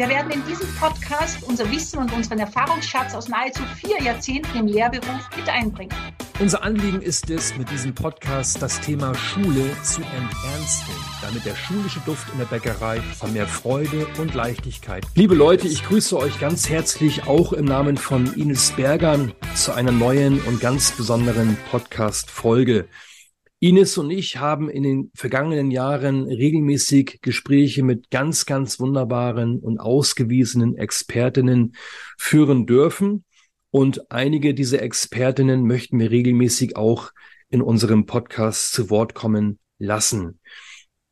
Wir werden in diesem Podcast unser Wissen und unseren Erfahrungsschatz aus nahezu vier Jahrzehnten im Lehrberuf mit einbringen. Unser Anliegen ist es, mit diesem Podcast das Thema Schule zu enternsten, damit der schulische Duft in der Bäckerei von mehr Freude und Leichtigkeit. Liebe Leute, ich grüße euch ganz herzlich auch im Namen von Ines Berger zu einer neuen und ganz besonderen Podcast-Folge. Ines und ich haben in den vergangenen Jahren regelmäßig Gespräche mit ganz, ganz wunderbaren und ausgewiesenen Expertinnen führen dürfen. Und einige dieser Expertinnen möchten wir regelmäßig auch in unserem Podcast zu Wort kommen lassen.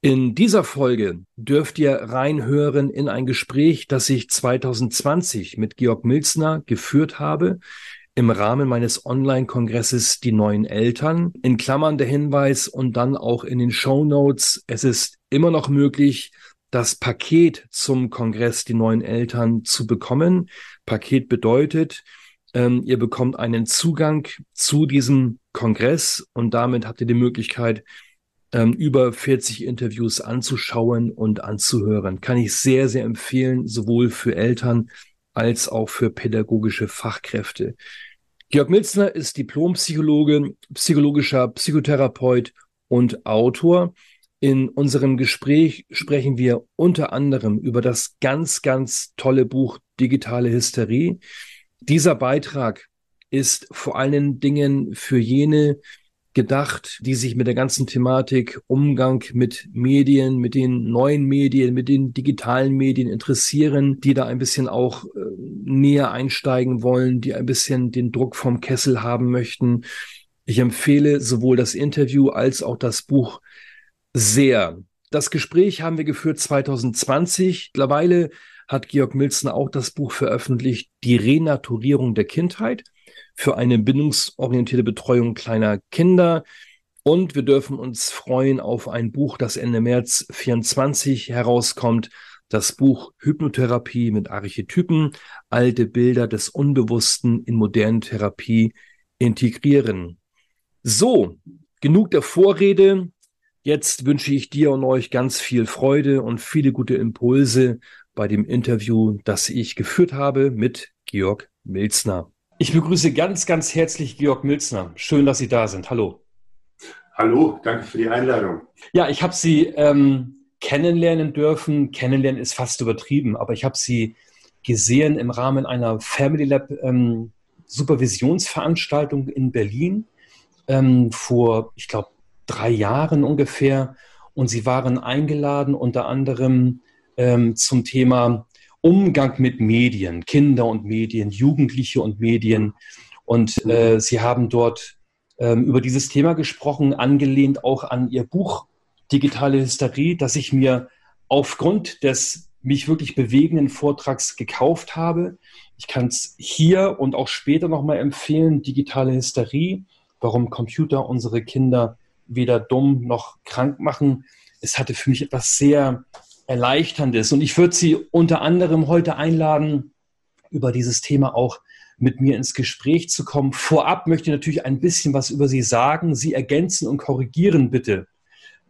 In dieser Folge dürft ihr reinhören in ein Gespräch, das ich 2020 mit Georg Milzner geführt habe im Rahmen meines Online-Kongresses Die neuen Eltern. In Klammern der Hinweis und dann auch in den Show Notes. Es ist immer noch möglich, das Paket zum Kongress Die neuen Eltern zu bekommen. Paket bedeutet, ähm, ihr bekommt einen Zugang zu diesem Kongress und damit habt ihr die Möglichkeit, ähm, über 40 Interviews anzuschauen und anzuhören. Kann ich sehr, sehr empfehlen, sowohl für Eltern als auch für pädagogische Fachkräfte. Georg Milzner ist Diplompsychologe, psychologischer Psychotherapeut und Autor. In unserem Gespräch sprechen wir unter anderem über das ganz, ganz tolle Buch Digitale Hysterie. Dieser Beitrag ist vor allen Dingen für jene gedacht, die sich mit der ganzen Thematik Umgang mit Medien, mit den neuen Medien, mit den digitalen Medien interessieren, die da ein bisschen auch äh, näher einsteigen wollen, die ein bisschen den Druck vom Kessel haben möchten. Ich empfehle sowohl das Interview als auch das Buch sehr. Das Gespräch haben wir geführt 2020. Mittlerweile hat Georg Milzner auch das Buch veröffentlicht, Die Renaturierung der Kindheit für eine bindungsorientierte Betreuung kleiner Kinder. Und wir dürfen uns freuen auf ein Buch, das Ende März 24 herauskommt. Das Buch Hypnotherapie mit Archetypen, alte Bilder des Unbewussten in modernen Therapie integrieren. So, genug der Vorrede. Jetzt wünsche ich dir und euch ganz viel Freude und viele gute Impulse bei dem Interview, das ich geführt habe mit Georg Milzner. Ich begrüße ganz, ganz herzlich Georg Milzner. Schön, dass Sie da sind. Hallo. Hallo, danke für die Einladung. Ja, ich habe Sie ähm, kennenlernen dürfen. Kennenlernen ist fast übertrieben, aber ich habe Sie gesehen im Rahmen einer Family Lab ähm, Supervisionsveranstaltung in Berlin ähm, vor, ich glaube, drei Jahren ungefähr. Und Sie waren eingeladen unter anderem ähm, zum Thema Umgang mit Medien, Kinder und Medien, Jugendliche und Medien. Und äh. Sie haben dort ähm, über dieses Thema gesprochen, angelehnt auch an Ihr Buch Digitale Hysterie, das ich mir aufgrund des mich wirklich bewegenden Vortrags gekauft habe. Ich kann es hier und auch später nochmal empfehlen, Digitale Hysterie, warum Computer unsere Kinder weder dumm noch krank machen. Es hatte für mich etwas sehr Erleichterndes. Und ich würde Sie unter anderem heute einladen, über dieses Thema auch mit mir ins Gespräch zu kommen. Vorab möchte ich natürlich ein bisschen was über Sie sagen. Sie ergänzen und korrigieren bitte.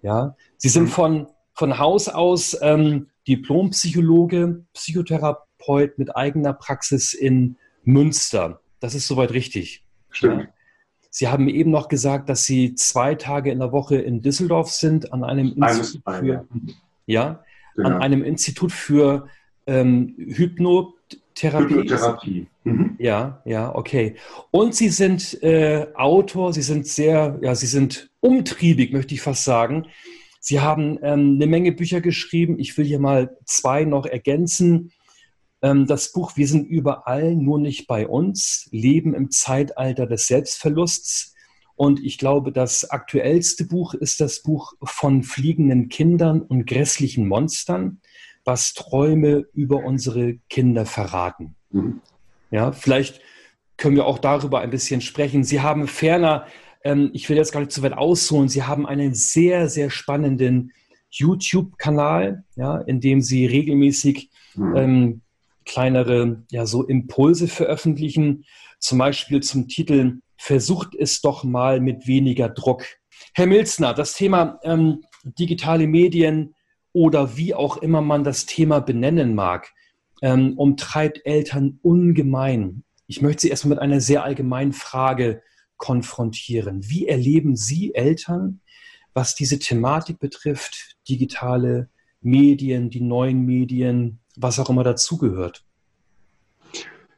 Ja, Sie sind von, von Haus aus ähm, Diplompsychologe, Psychotherapeut mit eigener Praxis in Münster. Das ist soweit richtig. Stimmt. Ja. Sie haben eben noch gesagt, dass Sie zwei Tage in der Woche in Düsseldorf sind an einem Institut für, ja, genau. an einem Institut für ähm, Hypnotherapie. Hypnotherapie. Mhm. Ja, ja, okay. Und Sie sind äh, Autor, Sie sind sehr, ja, Sie sind umtriebig, möchte ich fast sagen. Sie haben ähm, eine Menge Bücher geschrieben. Ich will hier mal zwei noch ergänzen. Ähm, das Buch Wir sind überall, nur nicht bei uns. Leben im Zeitalter des Selbstverlusts. Und ich glaube, das aktuellste Buch ist das Buch von fliegenden Kindern und grässlichen Monstern, was Träume über unsere Kinder verraten. Mhm. Ja, vielleicht können wir auch darüber ein bisschen sprechen. Sie haben ferner, ähm, ich will jetzt gar nicht zu weit ausholen, Sie haben einen sehr, sehr spannenden YouTube-Kanal, ja, in dem Sie regelmäßig mhm. ähm, kleinere ja, so Impulse veröffentlichen, zum Beispiel zum Titel Versucht es doch mal mit weniger Druck. Herr Milzner, das Thema ähm, digitale Medien oder wie auch immer man das Thema benennen mag, ähm, umtreibt Eltern ungemein. Ich möchte Sie erstmal mit einer sehr allgemeinen Frage konfrontieren. Wie erleben Sie Eltern, was diese Thematik betrifft, digitale Medien, die neuen Medien, was auch immer dazugehört?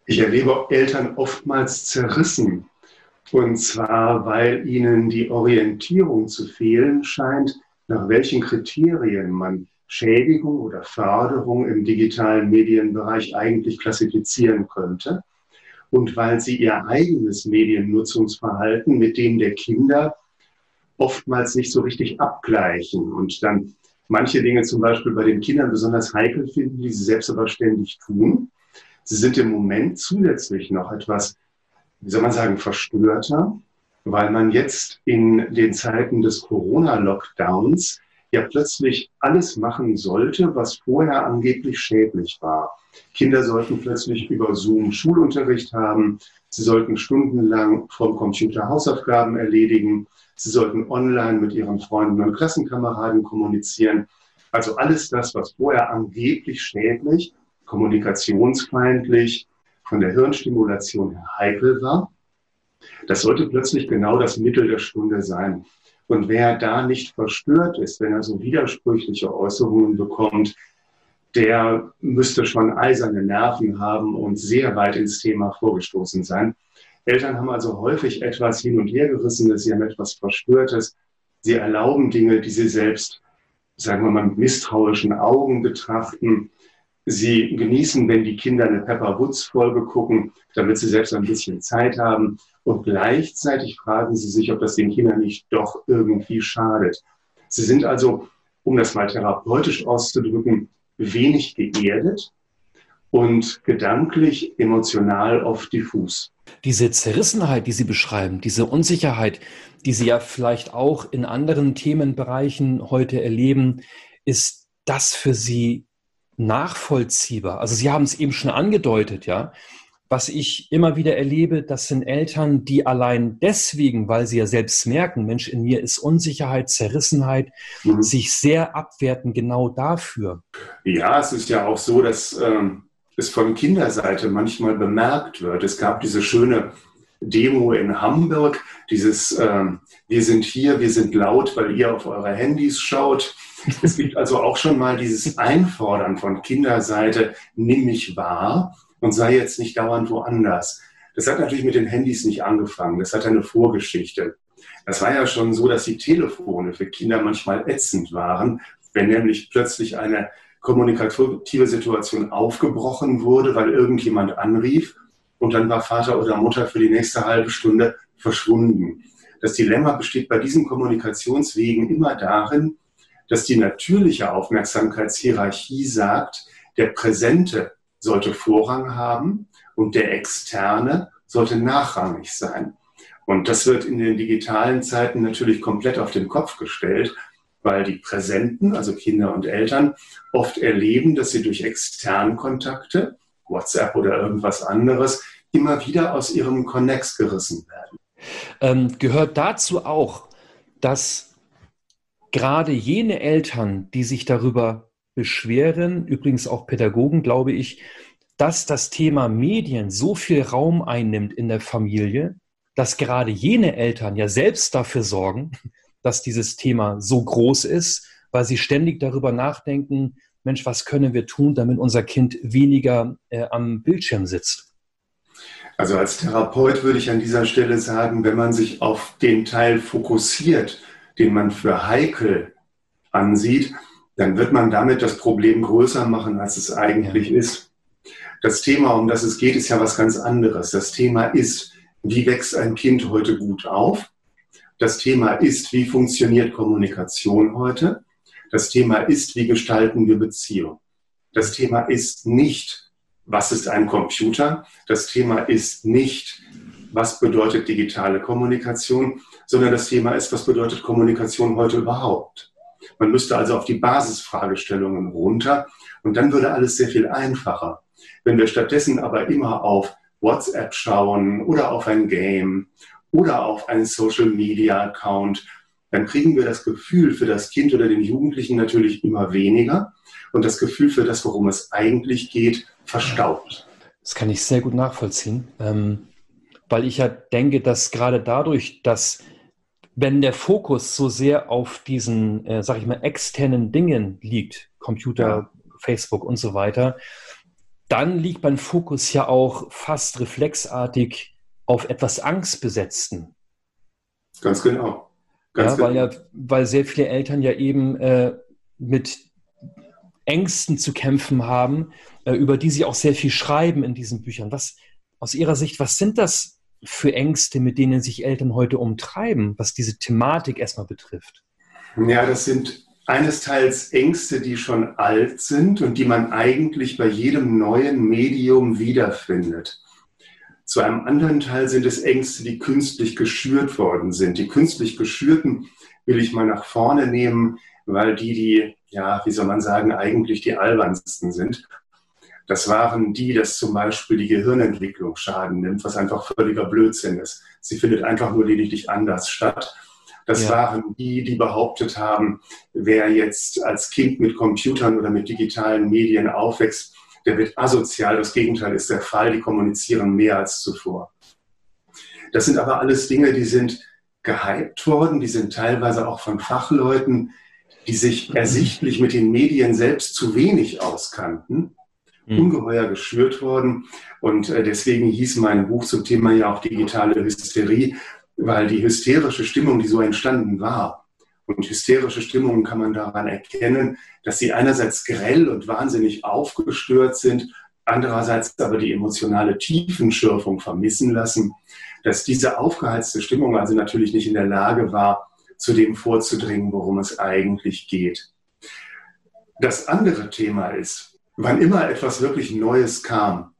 Ich erlebe Eltern oftmals zerrissen. Und zwar, weil ihnen die Orientierung zu fehlen scheint, nach welchen Kriterien man Schädigung oder Förderung im digitalen Medienbereich eigentlich klassifizieren könnte. Und weil sie ihr eigenes Mediennutzungsverhalten mit dem der Kinder oftmals nicht so richtig abgleichen und dann manche Dinge zum Beispiel bei den Kindern besonders heikel finden, die sie selbst aber ständig tun. Sie sind im Moment zusätzlich noch etwas, wie soll man sagen, verstörter, weil man jetzt in den Zeiten des Corona-Lockdowns ja plötzlich alles machen sollte, was vorher angeblich schädlich war. Kinder sollten plötzlich über Zoom Schulunterricht haben. Sie sollten stundenlang vom Computer Hausaufgaben erledigen. Sie sollten online mit ihren Freunden und Klassenkameraden kommunizieren. Also alles das, was vorher angeblich schädlich, kommunikationsfeindlich, von der Hirnstimulation her heikel war, das sollte plötzlich genau das Mittel der Stunde sein. Und wer da nicht verstört ist, wenn er so widersprüchliche Äußerungen bekommt, der müsste schon eiserne Nerven haben und sehr weit ins Thema vorgestoßen sein. Eltern haben also häufig etwas hin und her gerissenes, sie haben etwas Verstörtes. Sie erlauben Dinge, die sie selbst, sagen wir mal, mit misstrauischen Augen betrachten. Sie genießen, wenn die Kinder eine Pepper Woods Folge gucken, damit sie selbst ein bisschen Zeit haben. Und gleichzeitig fragen sie sich, ob das den Kindern nicht doch irgendwie schadet. Sie sind also, um das mal therapeutisch auszudrücken, wenig geerdet und gedanklich, emotional oft diffus. Diese Zerrissenheit, die Sie beschreiben, diese Unsicherheit, die Sie ja vielleicht auch in anderen Themenbereichen heute erleben, ist das für Sie nachvollziehbar? Also Sie haben es eben schon angedeutet, ja. Was ich immer wieder erlebe, das sind Eltern, die allein deswegen, weil sie ja selbst merken, Mensch, in mir ist Unsicherheit, Zerrissenheit, mhm. sich sehr abwerten genau dafür. Ja, es ist ja auch so, dass ähm, es von Kinderseite manchmal bemerkt wird. Es gab diese schöne Demo in Hamburg, dieses ähm, Wir sind hier, wir sind laut, weil ihr auf eure Handys schaut. Es gibt also auch schon mal dieses Einfordern von Kinderseite, nimm mich wahr und sei jetzt nicht dauernd woanders. Das hat natürlich mit den Handys nicht angefangen. Das hat eine Vorgeschichte. Das war ja schon so, dass die Telefone für Kinder manchmal ätzend waren, wenn nämlich plötzlich eine kommunikative Situation aufgebrochen wurde, weil irgendjemand anrief und dann war Vater oder Mutter für die nächste halbe Stunde verschwunden. Das Dilemma besteht bei diesen Kommunikationswegen immer darin, dass die natürliche Aufmerksamkeitshierarchie sagt, der Präsente sollte Vorrang haben und der externe sollte nachrangig sein. Und das wird in den digitalen Zeiten natürlich komplett auf den Kopf gestellt, weil die Präsenten, also Kinder und Eltern, oft erleben, dass sie durch externe Kontakte, WhatsApp oder irgendwas anderes, immer wieder aus ihrem Connex gerissen werden. Ähm, gehört dazu auch, dass gerade jene Eltern, die sich darüber beschweren, übrigens auch Pädagogen, glaube ich, dass das Thema Medien so viel Raum einnimmt in der Familie, dass gerade jene Eltern ja selbst dafür sorgen, dass dieses Thema so groß ist, weil sie ständig darüber nachdenken, Mensch, was können wir tun, damit unser Kind weniger äh, am Bildschirm sitzt? Also als Therapeut würde ich an dieser Stelle sagen, wenn man sich auf den Teil fokussiert, den man für heikel ansieht, dann wird man damit das Problem größer machen, als es eigentlich ist. Das Thema, um das es geht, ist ja was ganz anderes. Das Thema ist, wie wächst ein Kind heute gut auf? Das Thema ist, wie funktioniert Kommunikation heute? Das Thema ist, wie gestalten wir Beziehung? Das Thema ist nicht, was ist ein Computer? Das Thema ist nicht, was bedeutet digitale Kommunikation, sondern das Thema ist, was bedeutet Kommunikation heute überhaupt? Man müsste also auf die Basisfragestellungen runter und dann würde alles sehr viel einfacher. Wenn wir stattdessen aber immer auf WhatsApp schauen oder auf ein Game oder auf einen Social Media Account, dann kriegen wir das Gefühl für das Kind oder den Jugendlichen natürlich immer weniger und das Gefühl für das, worum es eigentlich geht, verstaubt. Das kann ich sehr gut nachvollziehen, ähm, weil ich ja denke, dass gerade dadurch, dass wenn der Fokus so sehr auf diesen, äh, sag ich mal, externen Dingen liegt, Computer, ja. Facebook und so weiter, dann liegt mein Fokus ja auch fast reflexartig auf etwas Angstbesetzten. Ganz genau. Ganz ja, genau. weil ja, weil sehr viele Eltern ja eben äh, mit Ängsten zu kämpfen haben, äh, über die sie auch sehr viel schreiben in diesen Büchern. Was aus Ihrer Sicht, was sind das für Ängste, mit denen sich Eltern heute umtreiben, was diese Thematik erstmal betrifft? Ja, das sind eines Teils Ängste, die schon alt sind und die man eigentlich bei jedem neuen Medium wiederfindet. Zu einem anderen Teil sind es Ängste, die künstlich geschürt worden sind. Die künstlich geschürten will ich mal nach vorne nehmen, weil die, die, ja, wie soll man sagen, eigentlich die albernsten sind. Das waren die, dass zum Beispiel die Gehirnentwicklung Schaden nimmt, was einfach völliger Blödsinn ist. Sie findet einfach nur lediglich anders statt. Das ja. waren die, die behauptet haben, wer jetzt als Kind mit Computern oder mit digitalen Medien aufwächst, der wird asozial. Das Gegenteil ist der Fall. Die kommunizieren mehr als zuvor. Das sind aber alles Dinge, die sind gehypt worden. Die sind teilweise auch von Fachleuten, die sich ersichtlich mit den Medien selbst zu wenig auskannten. Ungeheuer geschürt worden. Und äh, deswegen hieß mein Buch zum Thema ja auch digitale Hysterie, weil die hysterische Stimmung, die so entstanden war, und hysterische Stimmungen kann man daran erkennen, dass sie einerseits grell und wahnsinnig aufgestört sind, andererseits aber die emotionale Tiefenschürfung vermissen lassen, dass diese aufgeheizte Stimmung also natürlich nicht in der Lage war, zu dem vorzudringen, worum es eigentlich geht. Das andere Thema ist, wann immer etwas wirklich Neues kam,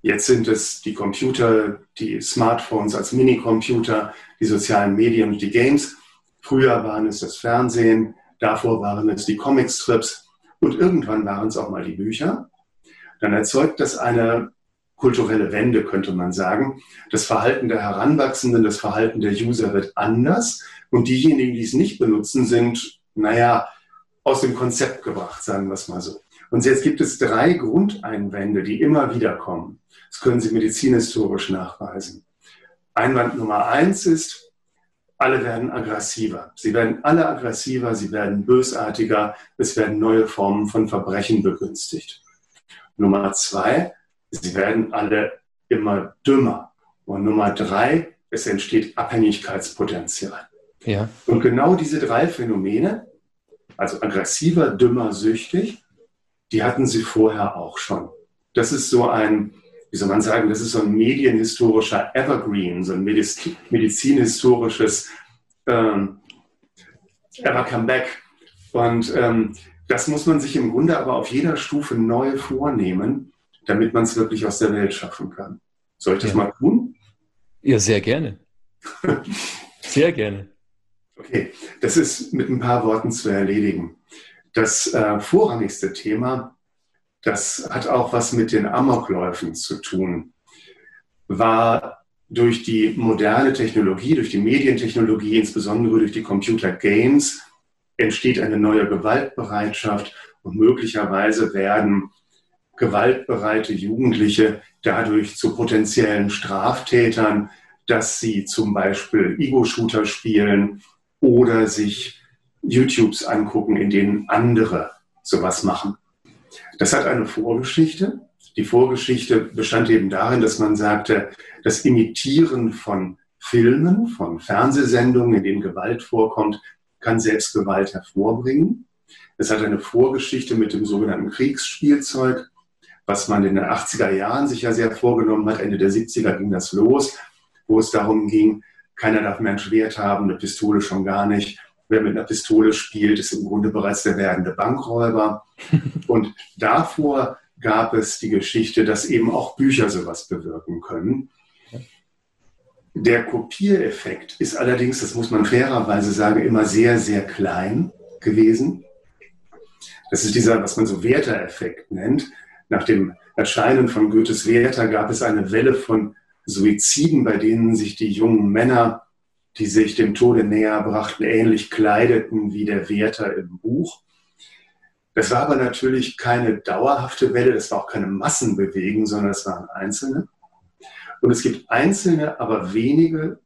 Jetzt sind es die Computer, die Smartphones als Minicomputer, die sozialen Medien und die Games. Früher waren es das Fernsehen, davor waren es die Comicstrips und irgendwann waren es auch mal die Bücher. Dann erzeugt das eine kulturelle Wende, könnte man sagen. Das Verhalten der Heranwachsenden, das Verhalten der User wird anders und diejenigen, die es nicht benutzen, sind, naja, aus dem Konzept gebracht, sagen wir es mal so. Und jetzt gibt es drei Grundeinwände, die immer wieder kommen. Das können Sie medizinhistorisch nachweisen. Einwand Nummer eins ist, alle werden aggressiver. Sie werden alle aggressiver, sie werden bösartiger, es werden neue Formen von Verbrechen begünstigt. Nummer zwei, sie werden alle immer dümmer. Und Nummer drei, es entsteht Abhängigkeitspotenzial. Ja. Und genau diese drei Phänomene, also aggressiver, dümmer, süchtig, die hatten sie vorher auch schon. Das ist so ein, wie soll man sagen, das ist so ein medienhistorischer Evergreen, so ein Mediz medizinhistorisches ähm, Ever Come Back. Und ähm, das muss man sich im Grunde aber auf jeder Stufe neu vornehmen, damit man es wirklich aus der Welt schaffen kann. Soll ich das ja. mal tun? Ja, sehr gerne. sehr gerne. Okay, das ist mit ein paar Worten zu erledigen. Das äh, vorrangigste Thema, das hat auch was mit den Amokläufen zu tun, war durch die moderne Technologie, durch die Medientechnologie, insbesondere durch die Computergames, entsteht eine neue Gewaltbereitschaft und möglicherweise werden gewaltbereite Jugendliche dadurch zu potenziellen Straftätern, dass sie zum Beispiel Ego-Shooter spielen oder sich YouTubes angucken, in denen andere sowas machen. Das hat eine Vorgeschichte. Die Vorgeschichte bestand eben darin, dass man sagte, das Imitieren von Filmen, von Fernsehsendungen, in denen Gewalt vorkommt, kann selbst Gewalt hervorbringen. Es hat eine Vorgeschichte mit dem sogenannten Kriegsspielzeug, was man in den 80er Jahren sich ja sehr vorgenommen hat. Ende der 70er ging das los, wo es darum ging, keiner darf mehr ein Schwert haben, eine Pistole schon gar nicht. Wer mit einer Pistole spielt, ist im Grunde bereits der werdende Bankräuber. Und davor gab es die Geschichte, dass eben auch Bücher sowas bewirken können. Der Kopiereffekt ist allerdings, das muss man fairerweise sagen, immer sehr, sehr klein gewesen. Das ist dieser, was man so Werther-Effekt nennt. Nach dem Erscheinen von Goethes Werther gab es eine Welle von Suiziden, bei denen sich die jungen Männer, die sich dem Tode näher brachten, ähnlich kleideten wie der Werther im Buch. Das war aber natürlich keine dauerhafte Welle, das war auch keine Massenbewegung, sondern es waren Einzelne. Und es gibt einzelne, aber wenige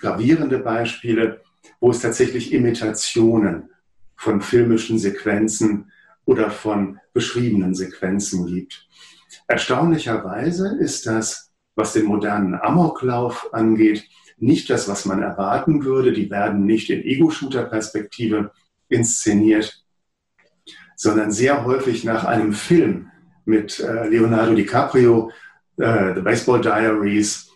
gravierende Beispiele, wo es tatsächlich Imitationen von filmischen Sequenzen oder von beschriebenen Sequenzen gibt. Erstaunlicherweise ist das, was den modernen Amoklauf angeht, nicht das, was man erwarten würde. Die werden nicht in Ego-Shooter-Perspektive inszeniert, sondern sehr häufig nach einem Film mit äh, Leonardo DiCaprio, äh, The Baseball Diaries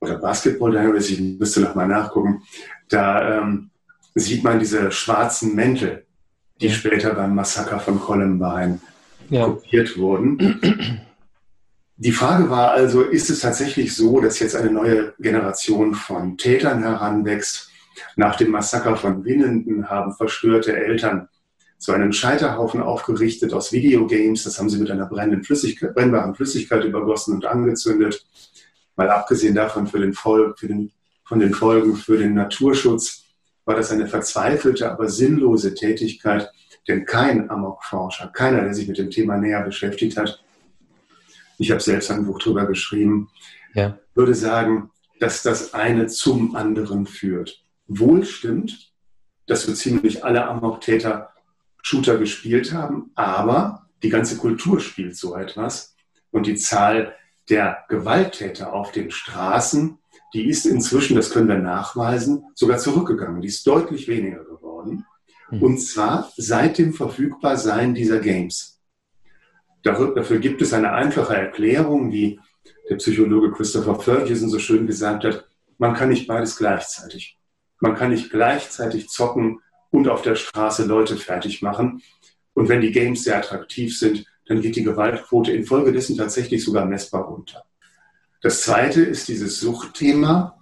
oder Basketball Diaries, ich müsste noch mal nachgucken. Da ähm, sieht man diese schwarzen Mäntel, die später beim Massaker von Columbine ja. kopiert wurden. Die Frage war also, ist es tatsächlich so, dass jetzt eine neue Generation von Tätern heranwächst? Nach dem Massaker von Winnenden haben verstörte Eltern so einen Scheiterhaufen aufgerichtet aus Videogames. Das haben sie mit einer brennenden Flüssigkeit, brennbaren Flüssigkeit übergossen und angezündet. Mal abgesehen davon für den Fol für den, von den Folgen für den Naturschutz war das eine verzweifelte, aber sinnlose Tätigkeit, denn kein Amokforscher, keiner, der sich mit dem Thema näher beschäftigt hat, ich habe selbst ein Buch darüber geschrieben, ja. würde sagen, dass das eine zum anderen führt. Wohl stimmt, dass so ziemlich alle Amok-Täter Shooter gespielt haben, aber die ganze Kultur spielt so etwas und die Zahl der Gewalttäter auf den Straßen die ist inzwischen, das können wir nachweisen, sogar zurückgegangen. Die ist deutlich weniger geworden. Mhm. Und zwar seit dem Verfügbarsein dieser Games. Dafür gibt es eine einfache Erklärung, wie der Psychologe Christopher Ferguson so schön gesagt hat, man kann nicht beides gleichzeitig. Man kann nicht gleichzeitig zocken und auf der Straße Leute fertig machen. Und wenn die Games sehr attraktiv sind, dann geht die Gewaltquote infolgedessen tatsächlich sogar messbar runter. Das zweite ist dieses Suchtthema.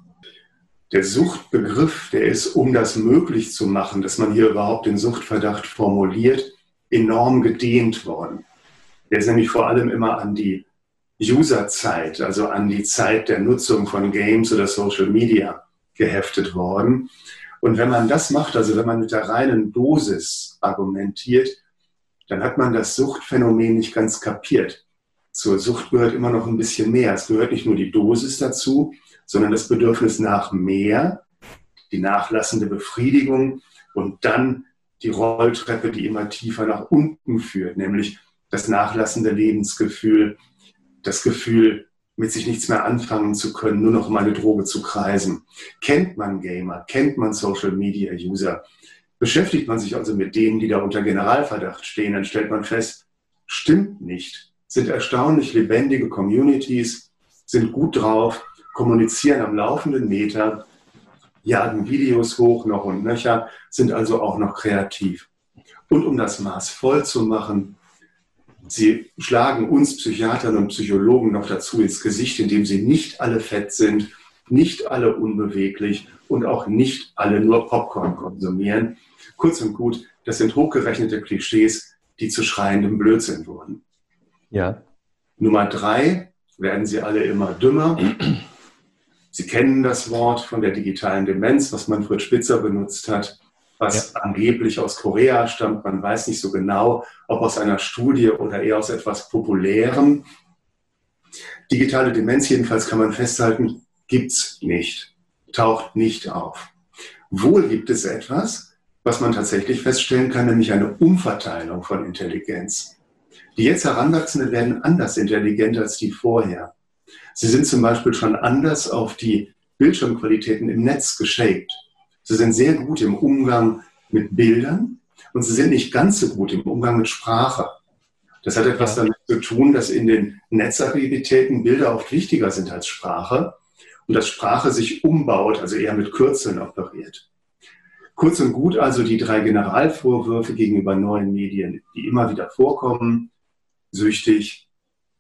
Der Suchtbegriff, der ist, um das möglich zu machen, dass man hier überhaupt den Suchtverdacht formuliert, enorm gedehnt worden. Der ist nämlich vor allem immer an die Userzeit, also an die Zeit der Nutzung von Games oder Social Media geheftet worden. Und wenn man das macht, also wenn man mit der reinen Dosis argumentiert, dann hat man das Suchtphänomen nicht ganz kapiert zur Sucht gehört immer noch ein bisschen mehr. Es gehört nicht nur die Dosis dazu, sondern das Bedürfnis nach mehr, die nachlassende Befriedigung und dann die Rolltreppe, die immer tiefer nach unten führt, nämlich das nachlassende Lebensgefühl, das Gefühl, mit sich nichts mehr anfangen zu können, nur noch um eine Droge zu kreisen. Kennt man Gamer, kennt man Social Media User, beschäftigt man sich also mit denen, die da unter Generalverdacht stehen, dann stellt man fest, stimmt nicht sind erstaunlich lebendige Communities, sind gut drauf, kommunizieren am laufenden Meter, jagen Videos hoch noch und nöcher, sind also auch noch kreativ. Und um das Maß voll zu machen, sie schlagen uns Psychiatern und Psychologen noch dazu ins Gesicht, indem sie nicht alle fett sind, nicht alle unbeweglich und auch nicht alle nur Popcorn konsumieren. Kurz und gut, das sind hochgerechnete Klischees, die zu schreiendem Blödsinn wurden. Ja. Nummer drei, werden sie alle immer dümmer. Sie kennen das Wort von der digitalen Demenz, was Manfred Spitzer benutzt hat, was ja. angeblich aus Korea stammt. Man weiß nicht so genau, ob aus einer Studie oder eher aus etwas Populärem. Digitale Demenz jedenfalls kann man festhalten, gibt es nicht, taucht nicht auf. Wohl gibt es etwas, was man tatsächlich feststellen kann, nämlich eine Umverteilung von Intelligenz. Die jetzt Heranwachsenden werden anders intelligent als die vorher. Sie sind zum Beispiel schon anders auf die Bildschirmqualitäten im Netz geshaped. Sie sind sehr gut im Umgang mit Bildern und sie sind nicht ganz so gut im Umgang mit Sprache. Das hat etwas damit zu tun, dass in den Netzaktivitäten Bilder oft wichtiger sind als Sprache und dass Sprache sich umbaut, also eher mit Kürzeln operiert. Kurz und gut also die drei Generalvorwürfe gegenüber neuen Medien, die immer wieder vorkommen. Süchtig,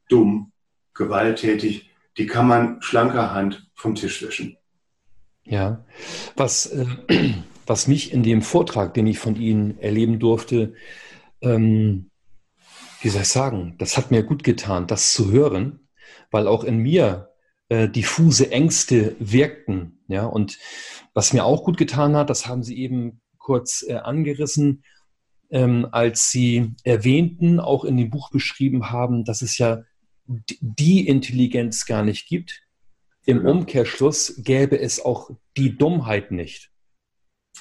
dumm, gewalttätig, die kann man schlanker Hand vom Tisch wischen. Ja, was, äh, was mich in dem Vortrag, den ich von Ihnen erleben durfte, ähm, wie soll ich sagen, das hat mir gut getan, das zu hören, weil auch in mir äh, diffuse Ängste wirkten. Ja, und was mir auch gut getan hat, das haben Sie eben kurz äh, angerissen, ähm, als Sie erwähnten, auch in dem Buch beschrieben haben, dass es ja die Intelligenz gar nicht gibt. Im genau. Umkehrschluss gäbe es auch die Dummheit nicht.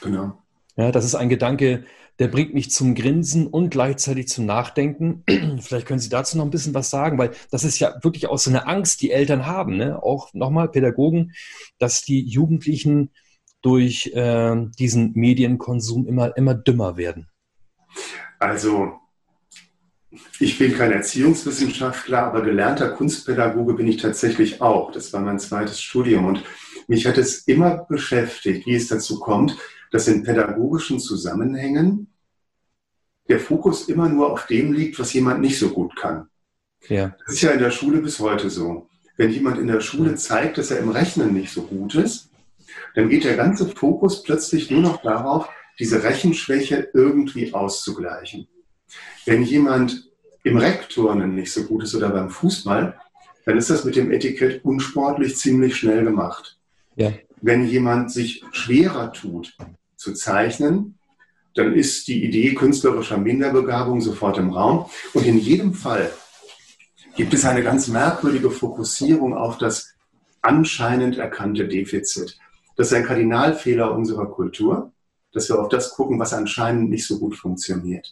Genau. Ja, das ist ein Gedanke, der bringt mich zum Grinsen und gleichzeitig zum Nachdenken. Vielleicht können Sie dazu noch ein bisschen was sagen, weil das ist ja wirklich auch so eine Angst, die Eltern haben, ne? auch nochmal Pädagogen, dass die Jugendlichen durch äh, diesen Medienkonsum immer, immer dümmer werden. Also ich bin kein Erziehungswissenschaftler, aber gelernter Kunstpädagoge bin ich tatsächlich auch. Das war mein zweites Studium und mich hat es immer beschäftigt, wie es dazu kommt, dass in pädagogischen Zusammenhängen der Fokus immer nur auf dem liegt, was jemand nicht so gut kann. Ja. Das ist ja in der Schule bis heute so. Wenn jemand in der Schule zeigt, dass er im Rechnen nicht so gut ist, dann geht der ganze Fokus plötzlich nur noch darauf, diese Rechenschwäche irgendwie auszugleichen. Wenn jemand im Rekturnen nicht so gut ist oder beim Fußball, dann ist das mit dem Etikett unsportlich ziemlich schnell gemacht. Ja. Wenn jemand sich schwerer tut zu zeichnen, dann ist die Idee künstlerischer Minderbegabung sofort im Raum. Und in jedem Fall gibt es eine ganz merkwürdige Fokussierung auf das anscheinend erkannte Defizit. Das ist ein Kardinalfehler unserer Kultur, dass wir auf das gucken, was anscheinend nicht so gut funktioniert.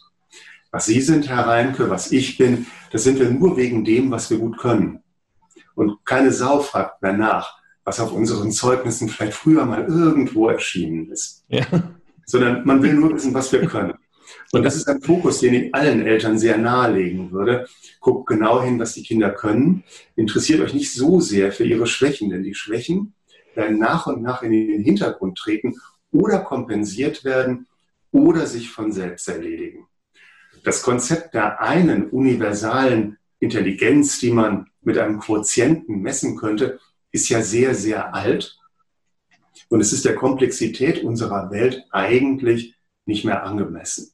Was Sie sind, Herr Reinke, was ich bin, das sind wir nur wegen dem, was wir gut können. Und keine Sau fragt mehr nach, was auf unseren Zeugnissen vielleicht früher mal irgendwo erschienen ist. Ja. Sondern man will nur wissen, was wir können. Und das ist ein Fokus, den ich allen Eltern sehr nahelegen würde. Guckt genau hin, was die Kinder können. Interessiert euch nicht so sehr für ihre Schwächen, denn die Schwächen werden nach und nach in den Hintergrund treten oder kompensiert werden oder sich von selbst erledigen das Konzept der einen universalen Intelligenz, die man mit einem Quotienten messen könnte, ist ja sehr, sehr alt. Und es ist der Komplexität unserer Welt eigentlich nicht mehr angemessen.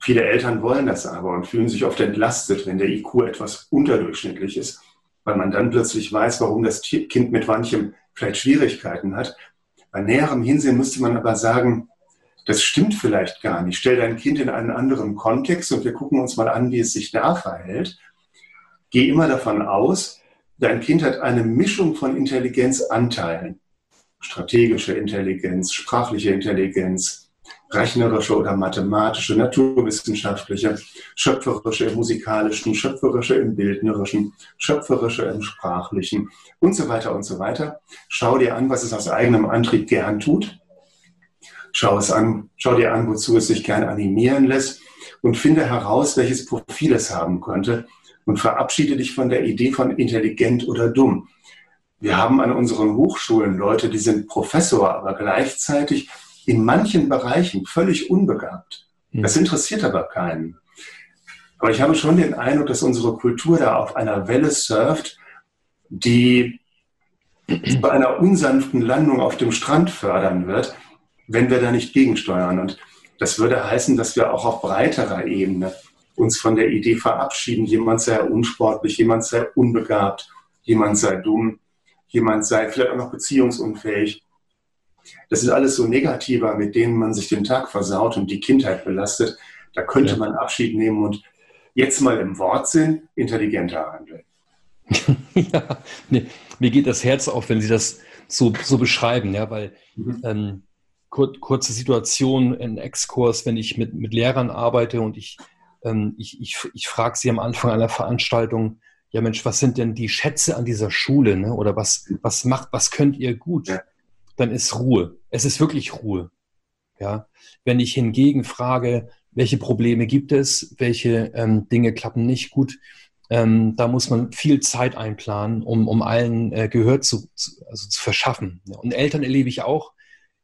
Viele Eltern wollen das aber und fühlen sich oft entlastet, wenn der IQ etwas unterdurchschnittlich ist, weil man dann plötzlich weiß, warum das Kind mit manchem vielleicht Schwierigkeiten hat. Bei näherem Hinsehen müsste man aber sagen, das stimmt vielleicht gar nicht. Stell dein Kind in einen anderen Kontext und wir gucken uns mal an, wie es sich da verhält. Geh immer davon aus, dein Kind hat eine Mischung von Intelligenzanteilen. Strategische Intelligenz, sprachliche Intelligenz, rechnerische oder mathematische, naturwissenschaftliche, schöpferische im musikalischen, schöpferische im bildnerischen, schöpferische im sprachlichen und so weiter und so weiter. Schau dir an, was es aus eigenem Antrieb gern tut Schau es an, schau dir an, wozu es sich gerne animieren lässt und finde heraus, welches Profil es haben könnte und verabschiede dich von der Idee von intelligent oder dumm. Wir haben an unseren Hochschulen Leute, die sind Professor, aber gleichzeitig in manchen Bereichen völlig unbegabt. Hm. Das interessiert aber keinen. Aber ich habe schon den Eindruck, dass unsere Kultur da auf einer Welle surft, die bei einer unsanften Landung auf dem Strand fördern wird, wenn wir da nicht gegensteuern. Und das würde heißen, dass wir auch auf breiterer Ebene uns von der Idee verabschieden, jemand sei unsportlich, jemand sei unbegabt, jemand sei dumm, jemand sei vielleicht auch noch beziehungsunfähig. Das ist alles so negativer, mit denen man sich den Tag versaut und die Kindheit belastet. Da könnte ja. man Abschied nehmen und jetzt mal im Wortsinn intelligenter handeln. ja, nee, mir geht das Herz auf, wenn Sie das so, so beschreiben, ja, weil mhm. ähm, kur kurze Situation, ein Exkurs, wenn ich mit, mit Lehrern arbeite und ich, ähm, ich, ich, ich frage sie am Anfang einer Veranstaltung, ja Mensch, was sind denn die Schätze an dieser Schule? Ne? Oder was, was macht, was könnt ihr gut? Dann ist Ruhe. es ist wirklich Ruhe. Ja, wenn ich hingegen frage, welche Probleme gibt es, welche ähm, Dinge klappen nicht gut, ähm, da muss man viel Zeit einplanen, um, um allen äh, Gehör zu, zu, also zu verschaffen. Und Eltern erlebe ich auch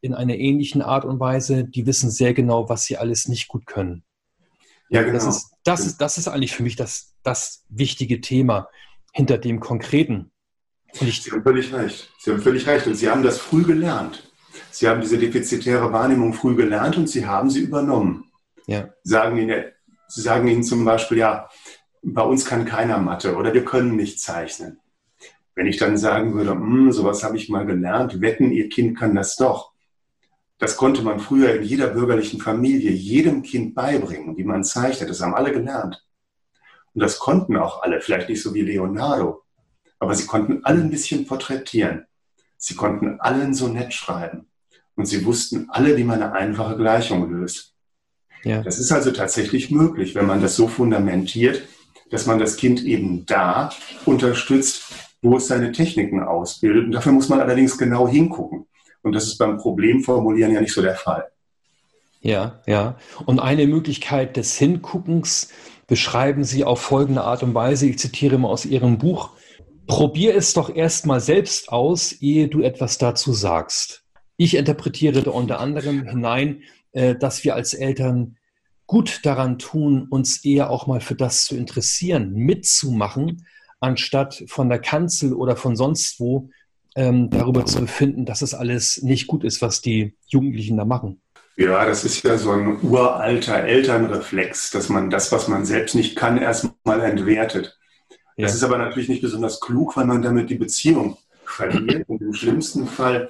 in einer ähnlichen Art und Weise, die wissen sehr genau, was sie alles nicht gut können. Ja, genau. Das ist, das ist, das ist eigentlich für mich das, das wichtige Thema hinter dem Konkreten. Ich, Sie haben völlig recht. Sie haben völlig recht. Und Sie haben das früh gelernt. Sie haben diese defizitäre Wahrnehmung früh gelernt und Sie haben sie übernommen. Ja. Sagen Ihnen, Sie sagen Ihnen zum Beispiel, ja, bei uns kann keiner Mathe oder wir können nicht zeichnen. Wenn ich dann sagen würde, hm, sowas habe ich mal gelernt, wetten, Ihr Kind kann das doch. Das konnte man früher in jeder bürgerlichen Familie jedem Kind beibringen, wie man zeichnet. Das haben alle gelernt. Und das konnten auch alle, vielleicht nicht so wie Leonardo, aber sie konnten alle ein bisschen porträtieren. Sie konnten allen so nett schreiben. Und sie wussten alle, wie man eine einfache Gleichung löst. Ja. Das ist also tatsächlich möglich, wenn man das so fundamentiert, dass man das Kind eben da unterstützt, wo es seine Techniken ausbildet. Und dafür muss man allerdings genau hingucken. Und das ist beim Problemformulieren ja nicht so der Fall. Ja, ja. Und eine Möglichkeit des Hinguckens beschreiben Sie auf folgende Art und Weise. Ich zitiere mal aus Ihrem Buch. Probier es doch erstmal selbst aus, ehe du etwas dazu sagst. Ich interpretiere da unter anderem hinein, äh, dass wir als Eltern gut daran tun, uns eher auch mal für das zu interessieren, mitzumachen, anstatt von der Kanzel oder von sonst wo ähm, darüber zu befinden, dass es alles nicht gut ist, was die Jugendlichen da machen. Ja, das ist ja so ein uralter Elternreflex, dass man das, was man selbst nicht kann, erstmal entwertet. Ja. Das ist aber natürlich nicht besonders klug, weil man damit die Beziehung verliert und im schlimmsten Fall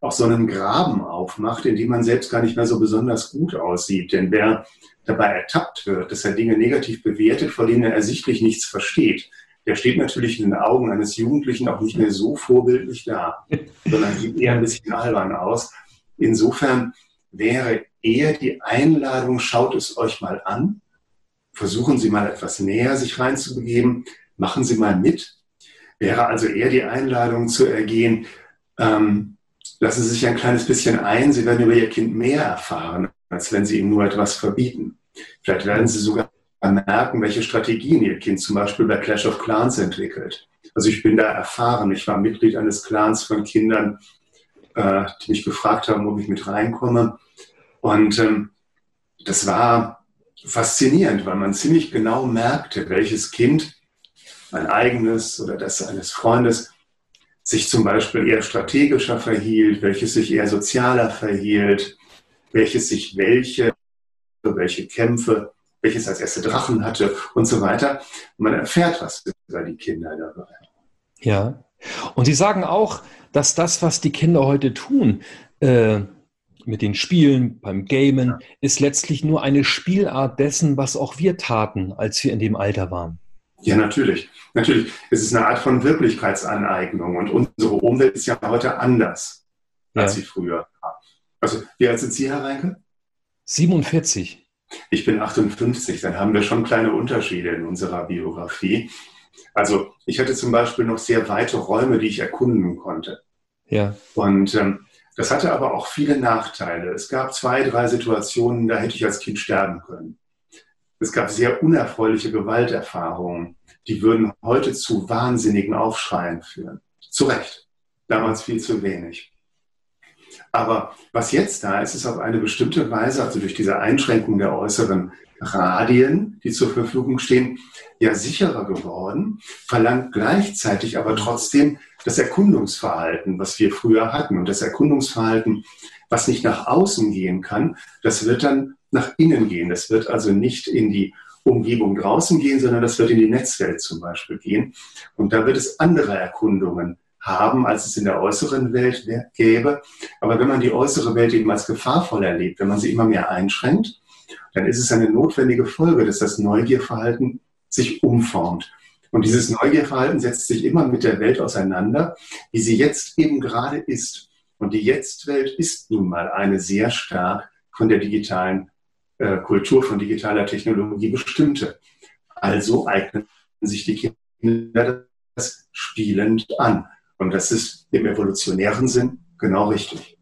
auch so einen Graben aufmacht, in dem man selbst gar nicht mehr so besonders gut aussieht. Denn wer dabei ertappt wird, dass er Dinge negativ bewertet, vor denen er ersichtlich nichts versteht, der steht natürlich in den Augen eines Jugendlichen auch nicht mehr so vorbildlich da, sondern sieht eher ein bisschen albern aus. Insofern wäre eher die Einladung, schaut es euch mal an, versuchen Sie mal etwas näher sich reinzubegeben, machen Sie mal mit. Wäre also eher die Einladung zu ergehen, ähm, lassen Sie sich ein kleines bisschen ein, Sie werden über Ihr Kind mehr erfahren, als wenn Sie ihm nur etwas verbieten. Vielleicht werden Sie sogar merken, welche Strategien Ihr Kind zum Beispiel bei Clash of Clans entwickelt. Also ich bin da erfahren. Ich war Mitglied eines Clans von Kindern, äh, die mich gefragt haben, ob ich mit reinkomme. Und ähm, das war faszinierend, weil man ziemlich genau merkte, welches Kind, mein eigenes oder das eines Freundes, sich zum Beispiel eher strategischer verhielt, welches sich eher sozialer verhielt, welches sich welche, welche Kämpfe, welches als erste Drachen hatte und so weiter. Und man erfährt was über die Kinder dabei. Ja. Und Sie sagen auch, dass das, was die Kinder heute tun, äh, mit den Spielen, beim Gamen, ist letztlich nur eine Spielart dessen, was auch wir taten, als wir in dem Alter waren. Ja, natürlich. Natürlich. Es ist eine Art von Wirklichkeitsaneignung und unsere Umwelt ist ja heute anders, als ja. sie früher war. Also, wie alt sind Sie, Herr Reinke? 47. Ich bin 58, dann haben wir schon kleine Unterschiede in unserer Biografie. Also ich hatte zum Beispiel noch sehr weite Räume, die ich erkunden konnte. Ja. Und ähm, das hatte aber auch viele Nachteile. Es gab zwei, drei Situationen, da hätte ich als Kind sterben können. Es gab sehr unerfreuliche Gewalterfahrungen, die würden heute zu wahnsinnigen Aufschreien führen. Zu Recht. Damals viel zu wenig. Aber was jetzt da ist, ist auf eine bestimmte Weise, also durch diese Einschränkung der äußeren Radien, die zur Verfügung stehen, ja sicherer geworden, verlangt gleichzeitig aber trotzdem das Erkundungsverhalten, was wir früher hatten. Und das Erkundungsverhalten, was nicht nach außen gehen kann, das wird dann nach innen gehen. Das wird also nicht in die Umgebung draußen gehen, sondern das wird in die Netzwelt zum Beispiel gehen. Und da wird es andere Erkundungen haben, als es in der äußeren Welt gäbe. Aber wenn man die äußere Welt eben als gefahrvoll erlebt, wenn man sie immer mehr einschränkt, dann ist es eine notwendige Folge, dass das Neugierverhalten sich umformt. Und dieses Neugierverhalten setzt sich immer mit der Welt auseinander, wie sie jetzt eben gerade ist. Und die Jetztwelt ist nun mal eine sehr stark von der digitalen äh, Kultur, von digitaler Technologie bestimmte. Also eignen sich die Kinder das spielend an. Und das ist im evolutionären Sinn genau richtig.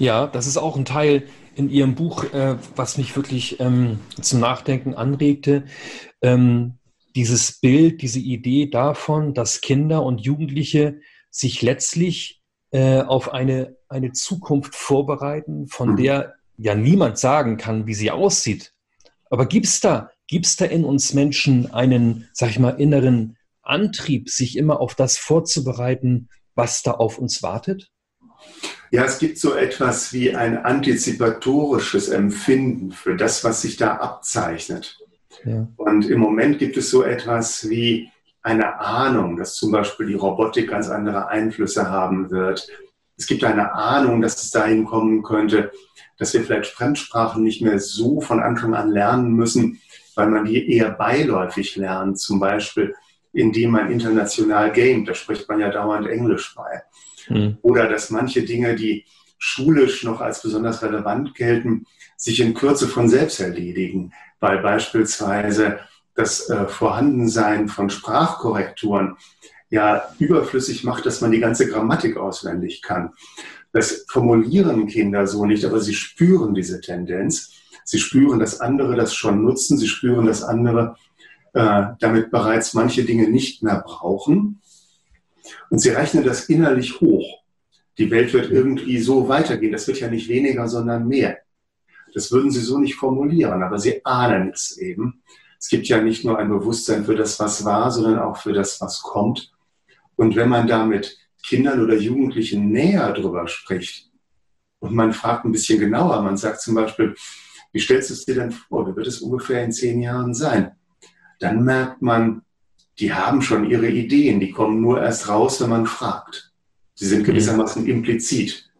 Ja, das ist auch ein Teil in Ihrem Buch, äh, was mich wirklich ähm, zum Nachdenken anregte. Ähm, dieses Bild, diese Idee davon, dass Kinder und Jugendliche sich letztlich äh, auf eine, eine Zukunft vorbereiten, von mhm. der ja niemand sagen kann, wie sie aussieht. Aber gibt es da, gibt's da in uns Menschen einen, sag ich mal, inneren Antrieb, sich immer auf das vorzubereiten, was da auf uns wartet? Ja, es gibt so etwas wie ein antizipatorisches Empfinden für das, was sich da abzeichnet. Ja. Und im Moment gibt es so etwas wie eine Ahnung, dass zum Beispiel die Robotik ganz andere Einflüsse haben wird. Es gibt eine Ahnung, dass es dahin kommen könnte, dass wir vielleicht Fremdsprachen nicht mehr so von Anfang an lernen müssen, weil man die eher beiläufig lernt, zum Beispiel indem man international gamet. Da spricht man ja dauernd Englisch bei. Mhm. Oder dass manche Dinge, die schulisch noch als besonders relevant gelten, sich in Kürze von selbst erledigen, weil beispielsweise das äh, Vorhandensein von Sprachkorrekturen ja überflüssig macht, dass man die ganze Grammatik auswendig kann. Das formulieren Kinder so nicht, aber sie spüren diese Tendenz. Sie spüren, dass andere das schon nutzen. Sie spüren, dass andere äh, damit bereits manche Dinge nicht mehr brauchen. Und sie rechnen das innerlich hoch. Die Welt wird irgendwie so weitergehen. Das wird ja nicht weniger, sondern mehr. Das würden sie so nicht formulieren, aber sie ahnen es eben. Es gibt ja nicht nur ein Bewusstsein für das, was war, sondern auch für das, was kommt. Und wenn man da mit Kindern oder Jugendlichen näher drüber spricht und man fragt ein bisschen genauer, man sagt zum Beispiel, wie stellst du es dir denn vor? Wie wird es ungefähr in zehn Jahren sein? Dann merkt man, die haben schon ihre Ideen, die kommen nur erst raus, wenn man fragt. Sie sind gewissermaßen implizit.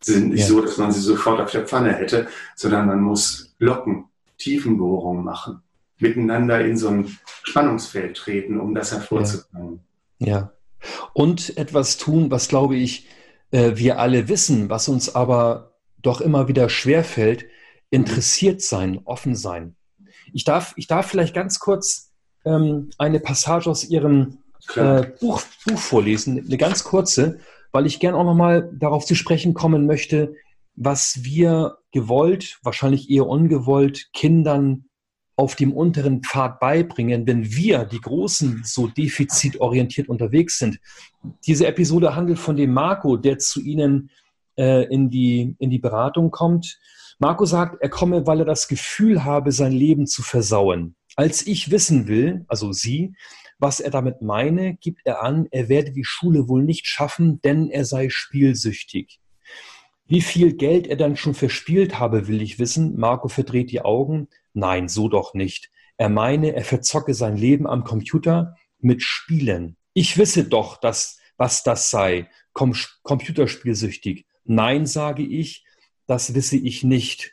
Sie sind nicht ja. so, dass man sie sofort auf der Pfanne hätte, sondern man muss Locken, Tiefenbohrungen machen, miteinander in so ein Spannungsfeld treten, um das hervorzubringen. Ja. ja. Und etwas tun, was, glaube ich, äh, wir alle wissen, was uns aber doch immer wieder schwerfällt, interessiert sein, offen sein. Ich darf, ich darf vielleicht ganz kurz ähm, eine Passage aus Ihrem äh, Buch, Buch vorlesen, eine ganz kurze, weil ich gern auch nochmal darauf zu sprechen kommen möchte, was wir gewollt, wahrscheinlich eher ungewollt, Kindern auf dem unteren Pfad beibringen, wenn wir, die Großen, so defizitorientiert unterwegs sind. Diese Episode handelt von dem Marco, der zu Ihnen äh, in, die, in die Beratung kommt. Marco sagt, er komme, weil er das Gefühl habe, sein Leben zu versauen. Als ich wissen will, also Sie, was er damit meine, gibt er an, er werde die Schule wohl nicht schaffen, denn er sei spielsüchtig. Wie viel Geld er dann schon verspielt habe, will ich wissen. Marco verdreht die Augen. Nein, so doch nicht. Er meine, er verzocke sein Leben am Computer mit Spielen. Ich wisse doch, dass, was das sei. Com computerspielsüchtig. Nein, sage ich, das wisse ich nicht.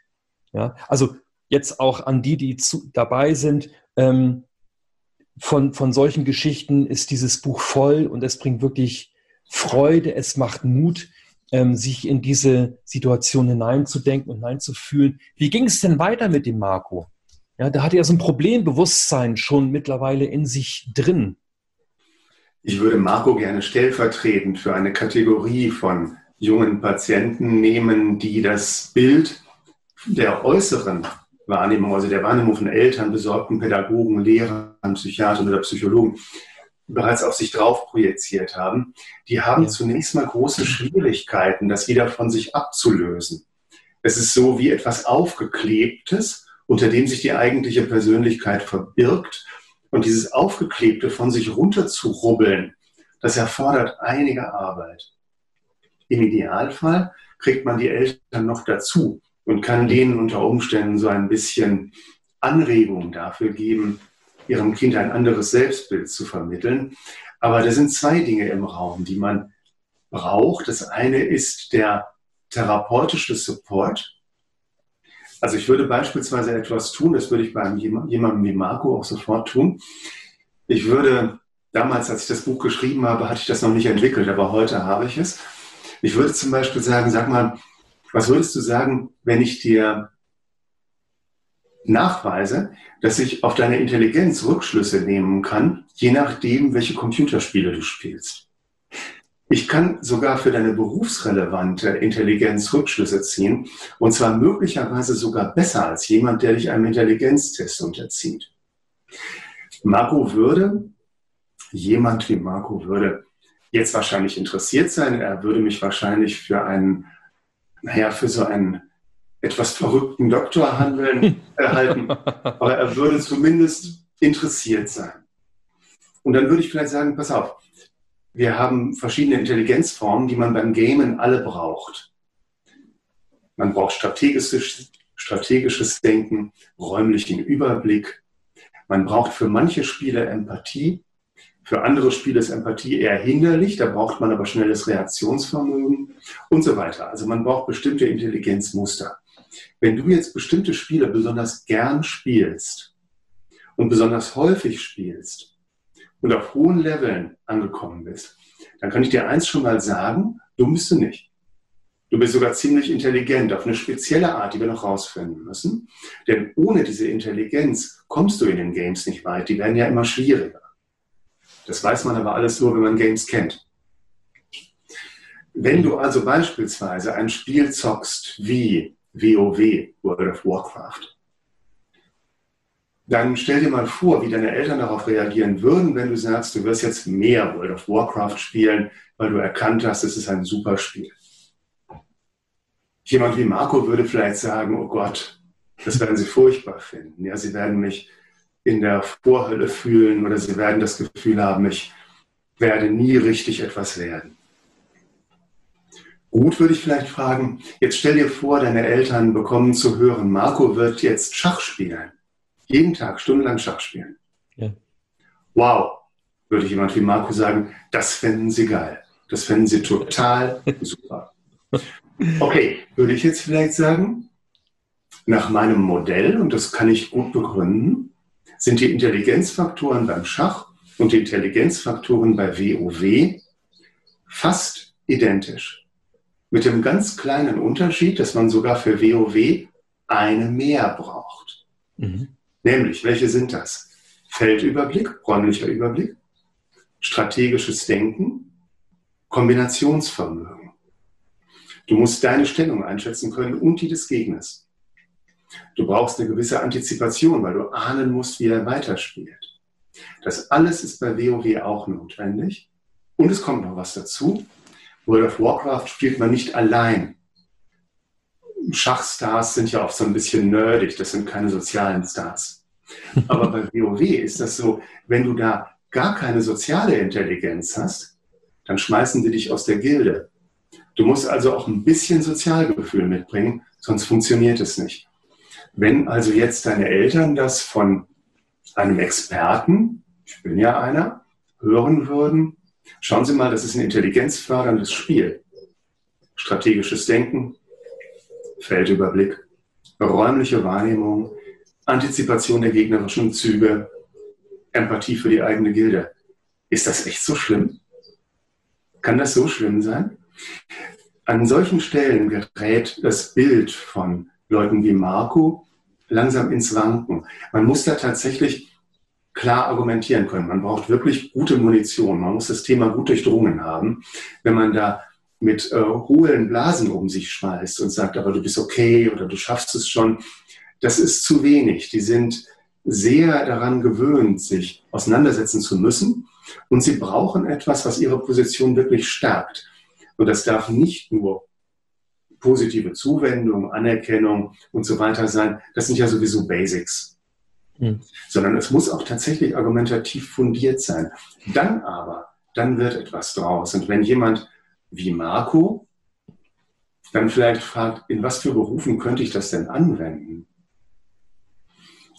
Ja, also jetzt auch an die, die zu, dabei sind. Ähm, von, von solchen Geschichten ist dieses Buch voll und es bringt wirklich Freude, es macht Mut, ähm, sich in diese Situation hineinzudenken und hineinzufühlen. Wie ging es denn weiter mit dem Marco? Ja, da hat er so ein Problembewusstsein schon mittlerweile in sich drin. Ich würde Marco gerne stellvertretend für eine Kategorie von jungen Patienten nehmen, die das Bild der äußeren Wahrnehmung, also der Wahrnehmung von Eltern, besorgten Pädagogen, Lehrern, Psychiatern oder Psychologen bereits auf sich drauf projiziert haben, die haben zunächst mal große Schwierigkeiten, das wieder von sich abzulösen. Es ist so wie etwas Aufgeklebtes, unter dem sich die eigentliche Persönlichkeit verbirgt. Und dieses Aufgeklebte von sich runterzurubbeln, das erfordert einige Arbeit. Im Idealfall kriegt man die Eltern noch dazu, und kann denen unter Umständen so ein bisschen Anregung dafür geben, ihrem Kind ein anderes Selbstbild zu vermitteln. Aber da sind zwei Dinge im Raum, die man braucht. Das eine ist der therapeutische Support. Also ich würde beispielsweise etwas tun, das würde ich bei jemandem wie Marco auch sofort tun. Ich würde, damals, als ich das Buch geschrieben habe, hatte ich das noch nicht entwickelt, aber heute habe ich es. Ich würde zum Beispiel sagen, sag mal, was würdest du sagen, wenn ich dir nachweise, dass ich auf deine Intelligenz Rückschlüsse nehmen kann, je nachdem, welche Computerspiele du spielst? Ich kann sogar für deine berufsrelevante Intelligenz Rückschlüsse ziehen und zwar möglicherweise sogar besser als jemand, der dich einem Intelligenztest unterzieht. Marco würde, jemand wie Marco würde jetzt wahrscheinlich interessiert sein. Er würde mich wahrscheinlich für einen, naja, für so einen etwas verrückten Doktor handeln, erhalten. Aber er würde zumindest interessiert sein. Und dann würde ich vielleicht sagen, pass auf, wir haben verschiedene Intelligenzformen, die man beim Gamen alle braucht. Man braucht strategisches, strategisches Denken, räumlichen Überblick. Man braucht für manche Spiele Empathie. Für andere Spiele ist Empathie eher hinderlich, da braucht man aber schnelles Reaktionsvermögen und so weiter. Also man braucht bestimmte Intelligenzmuster. Wenn du jetzt bestimmte Spiele besonders gern spielst und besonders häufig spielst, und auf hohen Leveln angekommen bist, dann kann ich dir eins schon mal sagen, dumm bist du nicht. Du bist sogar ziemlich intelligent auf eine spezielle Art, die wir noch rausfinden müssen. Denn ohne diese Intelligenz kommst du in den Games nicht weit. Die werden ja immer schwieriger. Das weiß man aber alles nur, wenn man Games kennt. Wenn du also beispielsweise ein Spiel zockst wie WoW, World of Warcraft, dann stell dir mal vor, wie deine Eltern darauf reagieren würden, wenn du sagst, du wirst jetzt mehr World of Warcraft spielen, weil du erkannt hast, es ist ein super Spiel. Jemand wie Marco würde vielleicht sagen, oh Gott, das werden sie furchtbar finden. Ja, sie werden mich in der Vorhölle fühlen oder sie werden das Gefühl haben, ich werde nie richtig etwas werden. Gut würde ich vielleicht fragen, jetzt stell dir vor, deine Eltern bekommen zu hören, Marco wird jetzt Schach spielen jeden Tag stundenlang Schach spielen. Ja. Wow, würde jemand wie Marco sagen, das fänden sie geil. Das fänden sie total super. Okay, würde ich jetzt vielleicht sagen, nach meinem Modell, und das kann ich gut begründen, sind die Intelligenzfaktoren beim Schach und die Intelligenzfaktoren bei WoW fast identisch. Mit dem ganz kleinen Unterschied, dass man sogar für WoW eine mehr braucht. Mhm. Nämlich, welche sind das? Feldüberblick, räumlicher Überblick, strategisches Denken, Kombinationsvermögen. Du musst deine Stellung einschätzen können und die des Gegners. Du brauchst eine gewisse Antizipation, weil du ahnen musst, wie er weiterspielt. Das alles ist bei WoW auch notwendig. Und es kommt noch was dazu. World of Warcraft spielt man nicht allein. Schachstars sind ja auch so ein bisschen nerdig, das sind keine sozialen Stars. Aber bei WoW ist das so, wenn du da gar keine soziale Intelligenz hast, dann schmeißen die dich aus der Gilde. Du musst also auch ein bisschen Sozialgefühl mitbringen, sonst funktioniert es nicht. Wenn also jetzt deine Eltern das von einem Experten, ich bin ja einer, hören würden, schauen Sie mal, das ist ein intelligenzförderndes Spiel. Strategisches Denken, Feldüberblick, räumliche Wahrnehmung, Antizipation der gegnerischen Züge, Empathie für die eigene Gilde. Ist das echt so schlimm? Kann das so schlimm sein? An solchen Stellen gerät das Bild von Leuten wie Marco langsam ins Wanken. Man muss da tatsächlich klar argumentieren können. Man braucht wirklich gute Munition. Man muss das Thema gut durchdrungen haben. Wenn man da mit äh, hohlen Blasen um sich schmeißt und sagt, aber du bist okay oder du schaffst es schon, das ist zu wenig. Die sind sehr daran gewöhnt, sich auseinandersetzen zu müssen und sie brauchen etwas, was ihre Position wirklich stärkt. Und das darf nicht nur positive Zuwendung, Anerkennung und so weiter sein. Das sind ja sowieso Basics. Mhm. Sondern es muss auch tatsächlich argumentativ fundiert sein. Dann aber, dann wird etwas draus. Und wenn jemand wie Marco dann vielleicht fragt, in was für Berufen könnte ich das denn anwenden?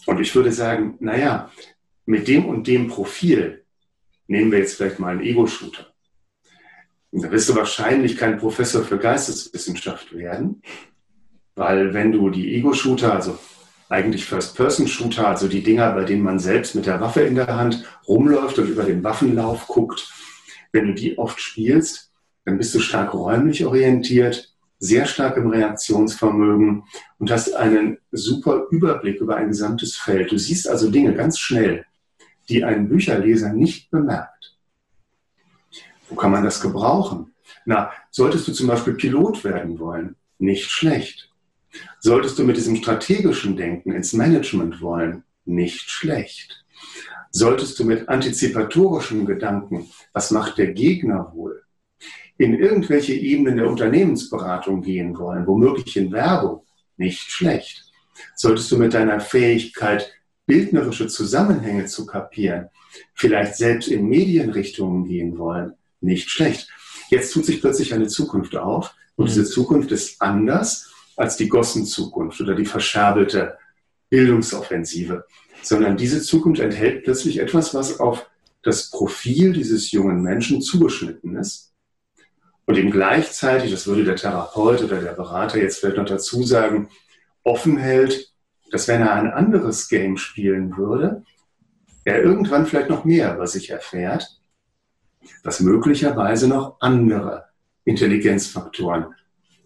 Und ich würde sagen, naja, mit dem und dem Profil nehmen wir jetzt vielleicht mal einen Ego-Shooter. Da wirst du wahrscheinlich kein Professor für Geisteswissenschaft werden, weil wenn du die Ego-Shooter, also eigentlich First-Person-Shooter, also die Dinger, bei denen man selbst mit der Waffe in der Hand rumläuft und über den Waffenlauf guckt, wenn du die oft spielst, dann bist du stark räumlich orientiert, sehr stark im Reaktionsvermögen und hast einen super Überblick über ein gesamtes Feld. Du siehst also Dinge ganz schnell, die ein Bücherleser nicht bemerkt. Wo kann man das gebrauchen? Na, solltest du zum Beispiel Pilot werden wollen? Nicht schlecht. Solltest du mit diesem strategischen Denken ins Management wollen? Nicht schlecht. Solltest du mit antizipatorischen Gedanken, was macht der Gegner wohl, in irgendwelche Ebenen der Unternehmensberatung gehen wollen, womöglich in Werbung? Nicht schlecht. Solltest du mit deiner Fähigkeit, bildnerische Zusammenhänge zu kapieren, vielleicht selbst in Medienrichtungen gehen wollen? Nicht schlecht. Jetzt tut sich plötzlich eine Zukunft auf und diese mhm. Zukunft ist anders als die Gossen-Zukunft oder die verscherbelte Bildungsoffensive, sondern diese Zukunft enthält plötzlich etwas, was auf das Profil dieses jungen Menschen zugeschnitten ist und ihm gleichzeitig, das würde der Therapeut oder der Berater jetzt vielleicht noch dazu sagen, offen hält, dass wenn er ein anderes Game spielen würde, er irgendwann vielleicht noch mehr über sich erfährt, was möglicherweise noch andere Intelligenzfaktoren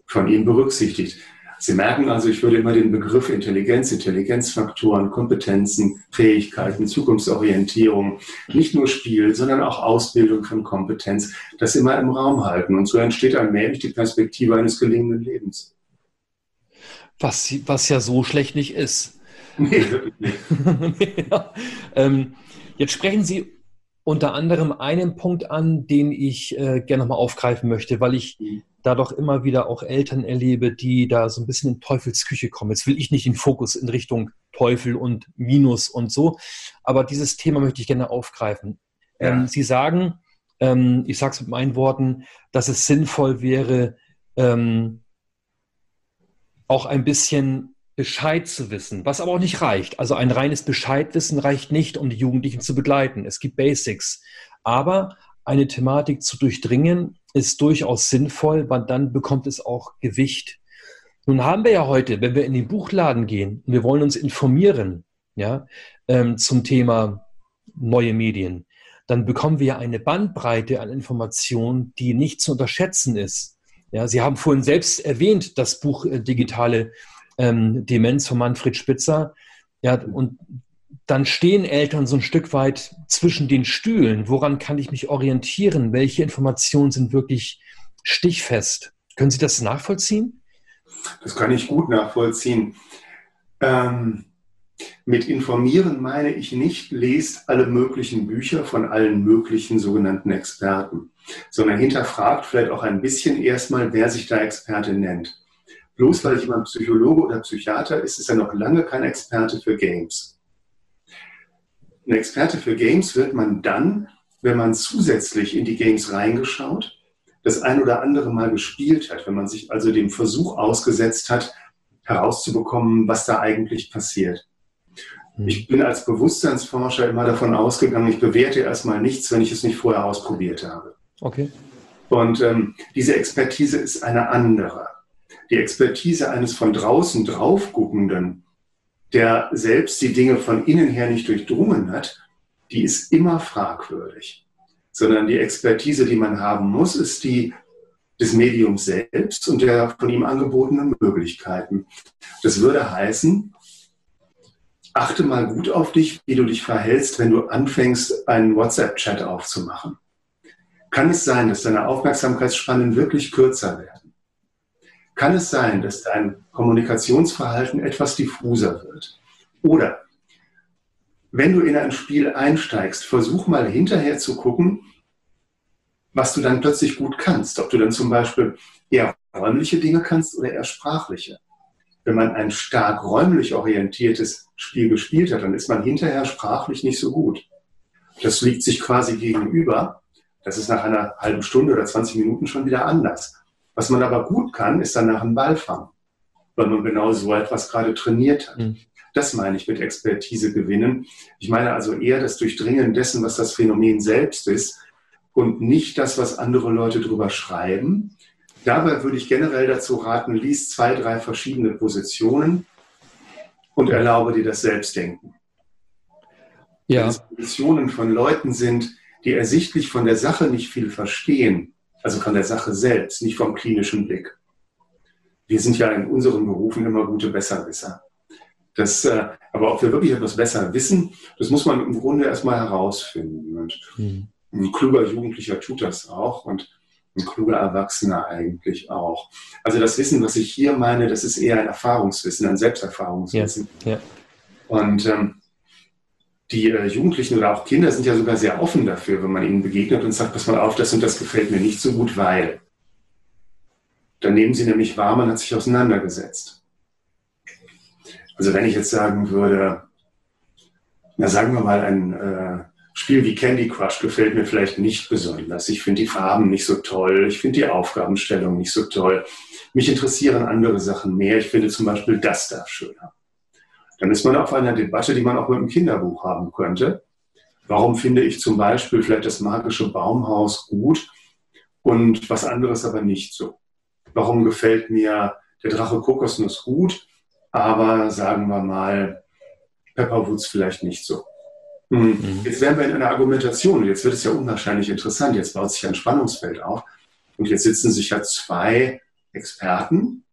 von ihm berücksichtigt. Sie merken also, ich würde immer den Begriff Intelligenz, Intelligenzfaktoren, Kompetenzen, Fähigkeiten, Zukunftsorientierung, nicht nur Spiel, sondern auch Ausbildung von Kompetenz, das immer im Raum halten. Und so entsteht allmählich die Perspektive eines gelingenden Lebens. Was, was ja so schlecht nicht ist. Nee, wirklich nicht. ja. ähm, jetzt sprechen Sie unter anderem einen Punkt an, den ich äh, gerne nochmal aufgreifen möchte, weil ich mhm da doch immer wieder auch Eltern erlebe, die da so ein bisschen in Teufelsküche kommen. Jetzt will ich nicht den Fokus in Richtung Teufel und Minus und so, aber dieses Thema möchte ich gerne aufgreifen. Ja. Ähm, Sie sagen, ähm, ich sage es mit meinen Worten, dass es sinnvoll wäre, ähm, auch ein bisschen Bescheid zu wissen, was aber auch nicht reicht. Also ein reines Bescheidwissen reicht nicht, um die Jugendlichen zu begleiten. Es gibt Basics. Aber eine Thematik zu durchdringen ist durchaus sinnvoll, weil dann bekommt es auch Gewicht. Nun haben wir ja heute, wenn wir in den Buchladen gehen und wir wollen uns informieren, ja, ähm, zum Thema neue Medien, dann bekommen wir eine Bandbreite an Informationen, die nicht zu unterschätzen ist. Ja, Sie haben vorhin selbst erwähnt, das Buch äh, Digitale ähm, Demenz von Manfred Spitzer. Ja, und dann stehen Eltern so ein Stück weit zwischen den Stühlen. Woran kann ich mich orientieren? Welche Informationen sind wirklich stichfest? Können Sie das nachvollziehen? Das kann ich gut nachvollziehen. Ähm, mit informieren meine ich nicht, lest alle möglichen Bücher von allen möglichen sogenannten Experten, sondern hinterfragt vielleicht auch ein bisschen erstmal, wer sich da Experte nennt. Bloß weil jemand Psychologe oder Psychiater ist, ist er noch lange kein Experte für Games. Ein Experte für Games wird man dann, wenn man zusätzlich in die Games reingeschaut, das ein oder andere Mal gespielt hat, wenn man sich also dem Versuch ausgesetzt hat, herauszubekommen, was da eigentlich passiert. Hm. Ich bin als Bewusstseinsforscher immer davon ausgegangen, ich bewerte erstmal nichts, wenn ich es nicht vorher ausprobiert habe. Okay. Und ähm, diese Expertise ist eine andere. Die Expertise eines von draußen draufguckenden, der selbst die Dinge von innen her nicht durchdrungen hat, die ist immer fragwürdig. Sondern die Expertise, die man haben muss, ist die des Mediums selbst und der von ihm angebotenen Möglichkeiten. Das würde heißen, achte mal gut auf dich, wie du dich verhältst, wenn du anfängst, einen WhatsApp-Chat aufzumachen. Kann es sein, dass deine Aufmerksamkeitsspannen wirklich kürzer werden? Kann es sein, dass dein Kommunikationsverhalten etwas diffuser wird. Oder wenn du in ein Spiel einsteigst, versuch mal hinterher zu gucken, was du dann plötzlich gut kannst. Ob du dann zum Beispiel eher räumliche Dinge kannst oder eher sprachliche. Wenn man ein stark räumlich orientiertes Spiel gespielt hat, dann ist man hinterher sprachlich nicht so gut. Das liegt sich quasi gegenüber. Das ist nach einer halben Stunde oder 20 Minuten schon wieder anders. Was man aber gut kann, ist danach ein Ball fangen, weil man genau so etwas gerade trainiert hat. Mhm. Das meine ich mit Expertise gewinnen. Ich meine also eher das Durchdringen dessen, was das Phänomen selbst ist und nicht das, was andere Leute drüber schreiben. Dabei würde ich generell dazu raten, lies zwei, drei verschiedene Positionen und erlaube dir das Selbstdenken. Ja. Wenn es Positionen von Leuten sind, die ersichtlich von der Sache nicht viel verstehen, also von der Sache selbst, nicht vom klinischen Blick. Wir sind ja in unseren Berufen immer gute Besserwisser. Das, äh, aber ob wir wirklich etwas besser wissen, das muss man im Grunde erstmal herausfinden. Und mhm. ein kluger Jugendlicher tut das auch und ein kluger Erwachsener eigentlich auch. Also das Wissen, was ich hier meine, das ist eher ein Erfahrungswissen, ein Selbsterfahrungswissen. Ja, ja. Und ähm, die äh, Jugendlichen oder auch Kinder sind ja sogar sehr offen dafür, wenn man ihnen begegnet und sagt, pass mal auf, das und das gefällt mir nicht so gut, weil. Dann nehmen sie nämlich wahr, man hat sich auseinandergesetzt. Also wenn ich jetzt sagen würde, na sagen wir mal, ein äh, Spiel wie Candy Crush gefällt mir vielleicht nicht besonders. Ich finde die Farben nicht so toll, ich finde die Aufgabenstellung nicht so toll. Mich interessieren andere Sachen mehr. Ich finde zum Beispiel das da schöner. Dann ist man auf einer Debatte, die man auch mit einem Kinderbuch haben könnte. Warum finde ich zum Beispiel vielleicht das magische Baumhaus gut und was anderes aber nicht so? Warum gefällt mir der Drache Kokosnuss gut, aber sagen wir mal Pepperwoods vielleicht nicht so? Hm. Mhm. Jetzt wären wir in einer Argumentation und jetzt wird es ja unwahrscheinlich interessant. Jetzt baut sich ein Spannungsfeld auf und jetzt sitzen sich ja zwei Experten,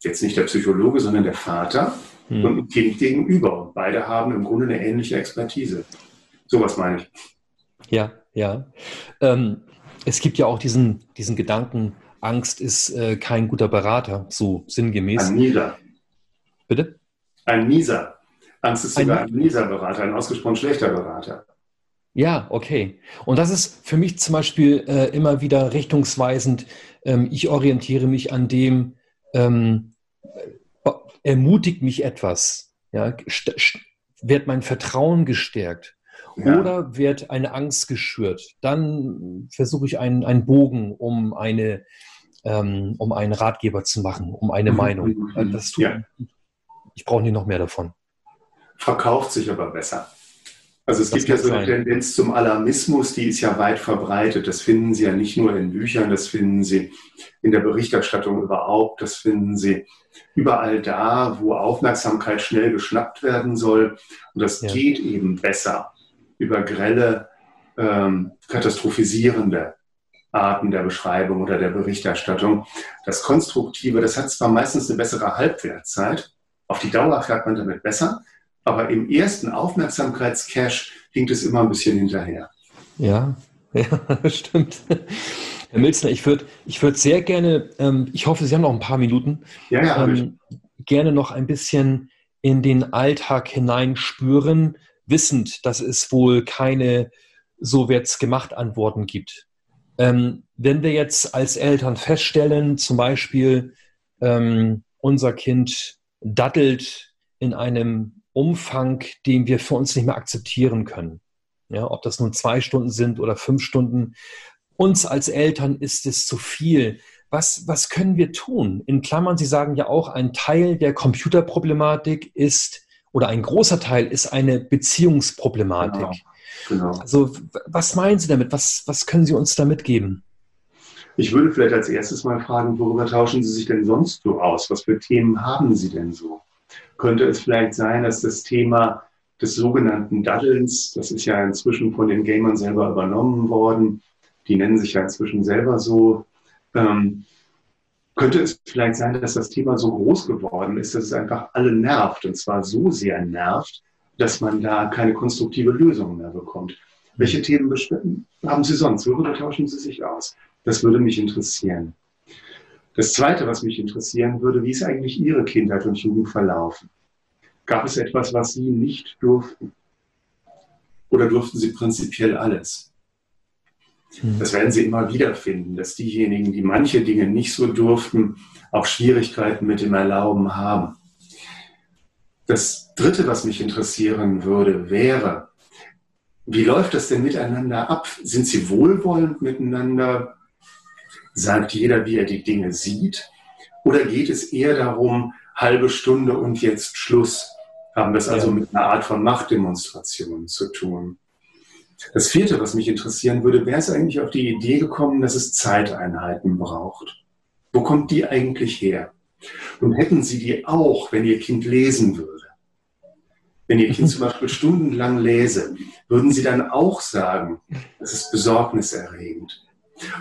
jetzt nicht der Psychologe, sondern der Vater, hm. und ein Kind gegenüber. Und beide haben im Grunde eine ähnliche Expertise. Sowas meine ich. Ja, ja. Ähm, es gibt ja auch diesen, diesen Gedanken, Angst ist äh, kein guter Berater, so sinngemäß. Ein mieser. Bitte? Ein mieser. Angst ist sogar ein, ein mieser Berater, ein ausgesprochen schlechter Berater. Ja, okay. Und das ist für mich zum Beispiel äh, immer wieder richtungsweisend. Ähm, ich orientiere mich an dem, ähm, ermutigt mich etwas? Ja, wird mein Vertrauen gestärkt? Ja. Oder wird eine Angst geschürt? Dann versuche ich einen, einen Bogen, um eine, ähm, um einen Ratgeber zu machen, um eine mhm. Meinung. Das tut, ja. Ich brauche nicht noch mehr davon. Verkauft sich aber besser. Also es das gibt ja so eine sein. Tendenz zum Alarmismus, die ist ja weit verbreitet. Das finden Sie ja nicht nur in Büchern, das finden Sie in der Berichterstattung überhaupt, das finden Sie überall da, wo Aufmerksamkeit schnell geschnappt werden soll. Und das ja. geht eben besser über grelle, ähm, katastrophisierende Arten der Beschreibung oder der Berichterstattung. Das Konstruktive, das hat zwar meistens eine bessere Halbwertzeit, auf die Dauer fährt man damit besser, aber im ersten Aufmerksamkeitscache hinkt es immer ein bisschen hinterher. Ja, ja, stimmt. Herr Milzner, ich würde ich würd sehr gerne, ähm, ich hoffe, Sie haben noch ein paar Minuten, ja, ja, ähm, gerne noch ein bisschen in den Alltag hineinspüren, wissend, dass es wohl keine so wird's gemacht Antworten gibt. Ähm, wenn wir jetzt als Eltern feststellen, zum Beispiel ähm, unser Kind dattelt in einem Umfang, den wir für uns nicht mehr akzeptieren können. Ja, ob das nun zwei Stunden sind oder fünf Stunden. Uns als Eltern ist es zu viel. Was, was können wir tun? In Klammern, Sie sagen ja auch, ein Teil der Computerproblematik ist oder ein großer Teil ist eine Beziehungsproblematik. Genau, genau. Also, was meinen Sie damit? Was, was können Sie uns da mitgeben? Ich würde vielleicht als erstes mal fragen, worüber tauschen Sie sich denn sonst so aus? Was für Themen haben Sie denn so? Könnte es vielleicht sein, dass das Thema des sogenannten Daddelns, das ist ja inzwischen von den Gamern selber übernommen worden, die nennen sich ja inzwischen selber so, ähm, könnte es vielleicht sein, dass das Thema so groß geworden ist, dass es einfach alle nervt und zwar so sehr nervt, dass man da keine konstruktive Lösung mehr bekommt. Welche Themen haben Sie sonst? Worüber tauschen Sie sich aus? Das würde mich interessieren. Das Zweite, was mich interessieren würde, wie ist eigentlich Ihre Kindheit und Jugend verlaufen? Gab es etwas, was Sie nicht durften? Oder durften Sie prinzipiell alles? Hm. Das werden Sie immer wieder finden, dass diejenigen, die manche Dinge nicht so durften, auch Schwierigkeiten mit dem Erlauben haben. Das Dritte, was mich interessieren würde, wäre, wie läuft das denn miteinander ab? Sind Sie wohlwollend miteinander? Sagt jeder, wie er die Dinge sieht? Oder geht es eher darum, halbe Stunde und jetzt Schluss? Haben wir es also mit einer Art von Machtdemonstration zu tun? Das vierte, was mich interessieren würde, wäre es eigentlich auf die Idee gekommen, dass es Zeiteinheiten braucht. Wo kommt die eigentlich her? Und hätten Sie die auch, wenn Ihr Kind lesen würde? Wenn Ihr Kind zum Beispiel stundenlang lese, würden Sie dann auch sagen, das ist besorgniserregend?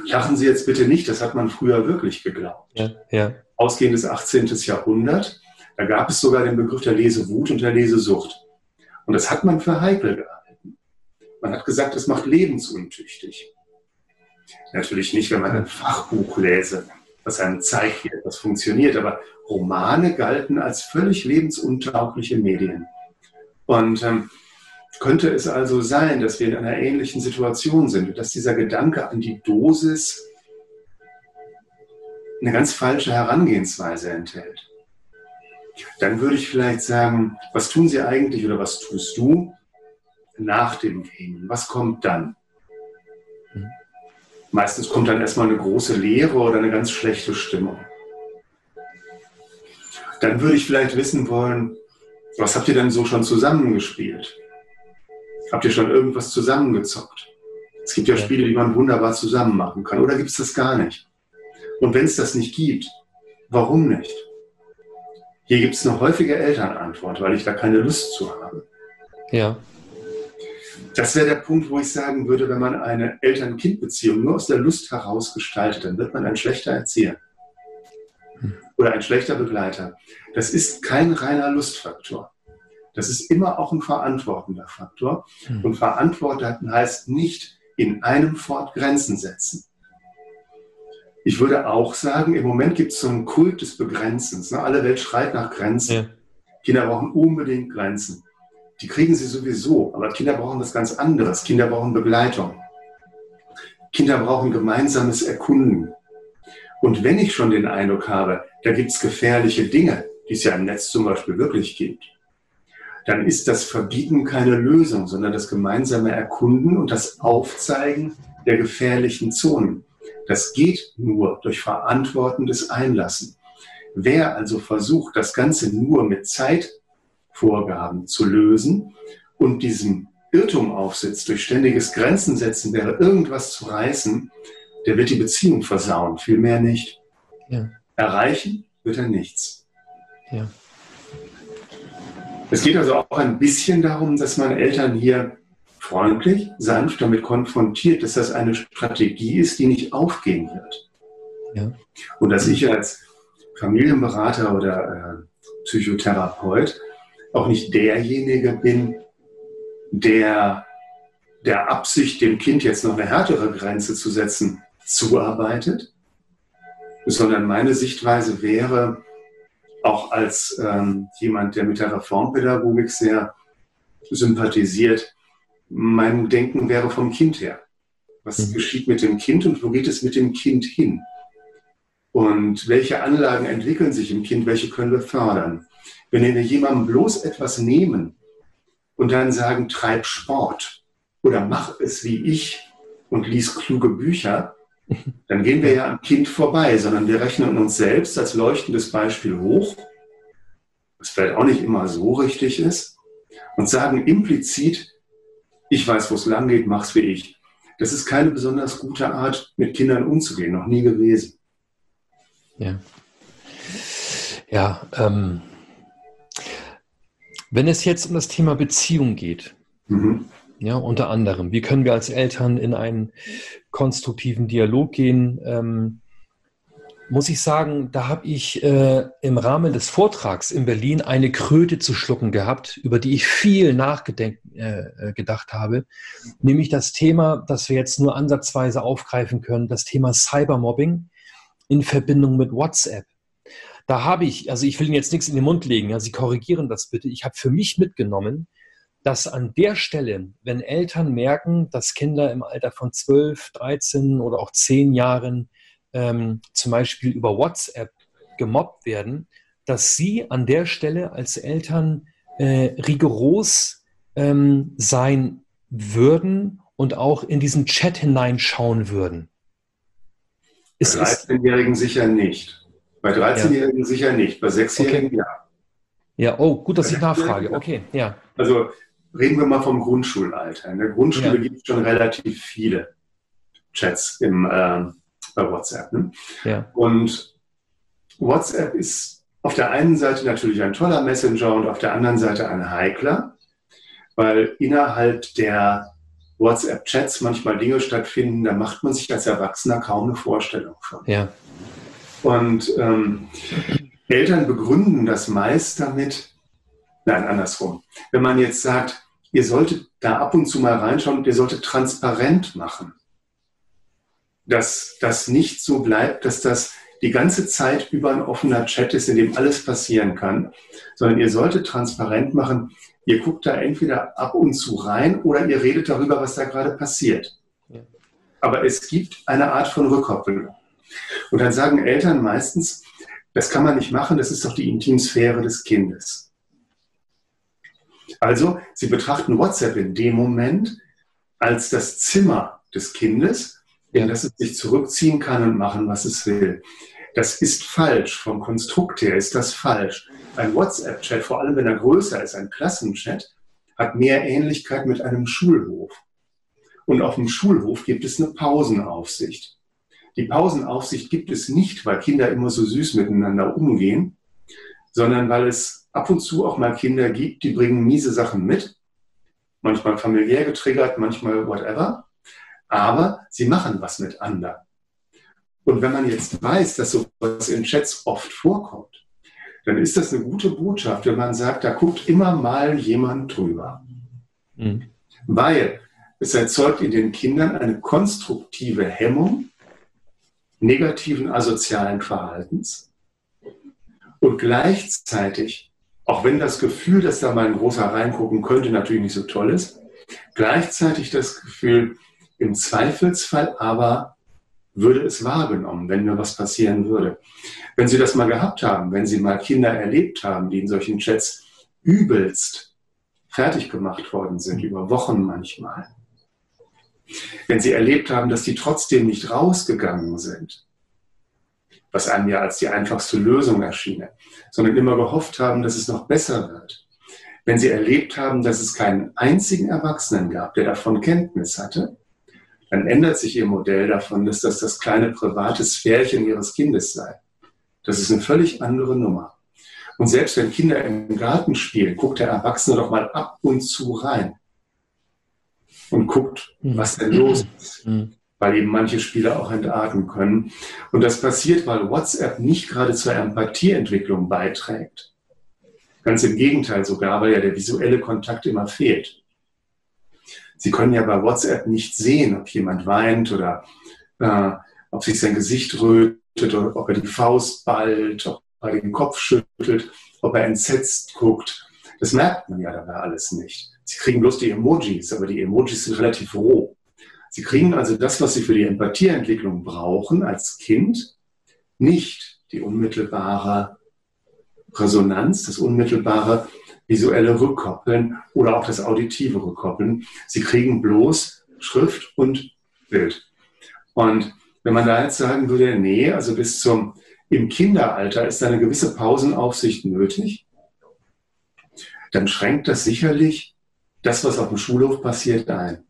Lachen Sie jetzt bitte nicht, das hat man früher wirklich geglaubt. Ja, ja. Ausgehendes 18. Jahrhundert, da gab es sogar den Begriff der Lesewut und der Lesesucht. Und das hat man für heikel gehalten. Man hat gesagt, es macht lebensuntüchtig. Natürlich nicht, wenn man ein Fachbuch lese, was einem zeigt, wie etwas funktioniert, aber Romane galten als völlig lebensuntaugliche Medien. Und ähm, könnte es also sein, dass wir in einer ähnlichen Situation sind, dass dieser Gedanke an die Dosis eine ganz falsche Herangehensweise enthält? Dann würde ich vielleicht sagen, was tun Sie eigentlich oder was tust du nach dem Gamen? Was kommt dann? Meistens kommt dann erstmal eine große Leere oder eine ganz schlechte Stimmung. Dann würde ich vielleicht wissen wollen, was habt ihr denn so schon zusammengespielt? Habt ihr schon irgendwas zusammengezockt? Es gibt ja Spiele, die man wunderbar zusammen machen kann. Oder gibt es das gar nicht? Und wenn es das nicht gibt, warum nicht? Hier gibt es eine häufige Elternantwort, weil ich da keine Lust zu habe. Ja. Das wäre der Punkt, wo ich sagen würde, wenn man eine Eltern-Kind-Beziehung nur aus der Lust heraus gestaltet, dann wird man ein schlechter Erzieher oder ein schlechter Begleiter. Das ist kein reiner Lustfaktor. Das ist immer auch ein verantwortender Faktor. Hm. Und verantworten heißt nicht in einem Fort Grenzen setzen. Ich würde auch sagen, im Moment gibt es so einen Kult des Begrenzens. Ne? Alle Welt schreit nach Grenzen. Ja. Kinder brauchen unbedingt Grenzen. Die kriegen sie sowieso, aber Kinder brauchen was ganz anderes. Kinder brauchen Begleitung. Kinder brauchen gemeinsames Erkunden. Und wenn ich schon den Eindruck habe, da gibt es gefährliche Dinge, die es ja im Netz zum Beispiel wirklich gibt, dann ist das Verbieten keine Lösung, sondern das gemeinsame Erkunden und das Aufzeigen der gefährlichen Zonen. Das geht nur durch verantwortendes Einlassen. Wer also versucht, das Ganze nur mit Zeitvorgaben zu lösen und diesem Irrtum aufsitzt, durch ständiges Grenzen setzen, wäre irgendwas zu reißen, der wird die Beziehung versauen, viel mehr nicht. Ja. Erreichen wird er nichts. Ja. Es geht also auch ein bisschen darum, dass man Eltern hier freundlich, sanft damit konfrontiert, dass das eine Strategie ist, die nicht aufgehen wird. Ja. Und dass ich als Familienberater oder äh, Psychotherapeut auch nicht derjenige bin, der der Absicht, dem Kind jetzt noch eine härtere Grenze zu setzen, zuarbeitet, sondern meine Sichtweise wäre, auch als ähm, jemand, der mit der Reformpädagogik sehr sympathisiert, mein Denken wäre vom Kind her. Was mhm. geschieht mit dem Kind und wo geht es mit dem Kind hin? Und welche Anlagen entwickeln sich im Kind, welche können wir fördern? Wenn wir jemandem bloß etwas nehmen und dann sagen, treib Sport oder mach es wie ich und lies kluge Bücher, dann gehen wir ja am Kind vorbei, sondern wir rechnen uns selbst als leuchtendes Beispiel hoch, was vielleicht auch nicht immer so richtig ist, und sagen implizit, ich weiß, wo es lang geht, mach's wie ich. Das ist keine besonders gute Art, mit Kindern umzugehen, noch nie gewesen. Ja. Ja, ähm, wenn es jetzt um das Thema Beziehung geht, mhm. Ja, unter anderem. Wie können wir als Eltern in einen konstruktiven Dialog gehen? Ähm, muss ich sagen, da habe ich äh, im Rahmen des Vortrags in Berlin eine Kröte zu schlucken gehabt, über die ich viel nachgedacht äh, äh habe, nämlich das Thema, das wir jetzt nur ansatzweise aufgreifen können, das Thema Cybermobbing in Verbindung mit WhatsApp. Da habe ich, also ich will Ihnen jetzt nichts in den Mund legen, ja, Sie korrigieren das bitte. Ich habe für mich mitgenommen, dass an der Stelle, wenn Eltern merken, dass Kinder im Alter von 12, 13 oder auch 10 Jahren ähm, zum Beispiel über WhatsApp gemobbt werden, dass sie an der Stelle als Eltern äh, rigoros ähm, sein würden und auch in diesen Chat hineinschauen würden. Bei 13-Jährigen sicher nicht. Bei 13-Jährigen ja. sicher nicht. Bei 6-Jährigen okay. ja. Ja, oh, gut, dass ich nachfrage. Okay, ja. Also reden wir mal vom Grundschulalter. In der Grundschule ja. gibt es schon relativ viele Chats im, äh, bei WhatsApp. Ne? Ja. Und WhatsApp ist auf der einen Seite natürlich ein toller Messenger und auf der anderen Seite ein heikler, weil innerhalb der WhatsApp-Chats manchmal Dinge stattfinden, da macht man sich als Erwachsener kaum eine Vorstellung von. Ja. Und ähm, Eltern begründen das meist damit, nein, andersrum. Wenn man jetzt sagt, ihr solltet da ab und zu mal reinschauen und ihr solltet transparent machen. Dass das nicht so bleibt, dass das die ganze Zeit über ein offener Chat ist, in dem alles passieren kann, sondern ihr solltet transparent machen, ihr guckt da entweder ab und zu rein oder ihr redet darüber, was da gerade passiert. Aber es gibt eine Art von Rückkopplung. Und dann sagen Eltern meistens, das kann man nicht machen, das ist doch die Intimsphäre des Kindes. Also, sie betrachten WhatsApp in dem Moment als das Zimmer des Kindes, in das es sich zurückziehen kann und machen, was es will. Das ist falsch. Vom Konstrukt her ist das falsch. Ein WhatsApp-Chat, vor allem wenn er größer ist, ein Klassenchat, hat mehr Ähnlichkeit mit einem Schulhof. Und auf dem Schulhof gibt es eine Pausenaufsicht. Die Pausenaufsicht gibt es nicht, weil Kinder immer so süß miteinander umgehen, sondern weil es ab und zu auch mal Kinder gibt, die bringen miese Sachen mit. Manchmal familiär getriggert, manchmal whatever aber sie machen was mit anderen. Und wenn man jetzt weiß, dass sowas in Chats oft vorkommt, dann ist das eine gute Botschaft, wenn man sagt, da guckt immer mal jemand drüber. Mhm. Weil es erzeugt in den Kindern eine konstruktive Hemmung negativen asozialen Verhaltens und gleichzeitig, auch wenn das Gefühl, dass da mal ein großer reingucken könnte, natürlich nicht so toll ist, gleichzeitig das Gefühl, im Zweifelsfall aber würde es wahrgenommen, wenn mir was passieren würde. Wenn Sie das mal gehabt haben, wenn Sie mal Kinder erlebt haben, die in solchen Chats übelst fertig gemacht worden sind, über Wochen manchmal, wenn Sie erlebt haben, dass die trotzdem nicht rausgegangen sind, was einem ja als die einfachste Lösung erschien, sondern immer gehofft haben, dass es noch besser wird. Wenn Sie erlebt haben, dass es keinen einzigen Erwachsenen gab, der davon Kenntnis hatte, dann ändert sich ihr Modell davon, dass das das kleine private Sphärchen ihres Kindes sei. Das ist eine völlig andere Nummer. Und selbst wenn Kinder im Garten spielen, guckt der Erwachsene doch mal ab und zu rein und guckt, was denn los ist. Hm. Weil eben manche Spieler auch entarten können. Und das passiert, weil WhatsApp nicht gerade zur Empathieentwicklung beiträgt. Ganz im Gegenteil sogar, weil ja der visuelle Kontakt immer fehlt. Sie können ja bei WhatsApp nicht sehen, ob jemand weint oder äh, ob sich sein Gesicht rötet oder ob er die Faust ballt, ob er den Kopf schüttelt, ob er entsetzt guckt. Das merkt man ja dabei alles nicht. Sie kriegen bloß die Emojis, aber die Emojis sind relativ roh. Sie kriegen also das, was Sie für die Empathieentwicklung brauchen als Kind, nicht die unmittelbare Resonanz, das unmittelbare visuelle Rückkoppeln oder auch das auditive Rückkoppeln. Sie kriegen bloß Schrift und Bild. Und wenn man da jetzt sagen würde, nee, also bis zum im Kinderalter ist eine gewisse Pausenaufsicht nötig, dann schränkt das sicherlich das, was auf dem Schulhof passiert, ein.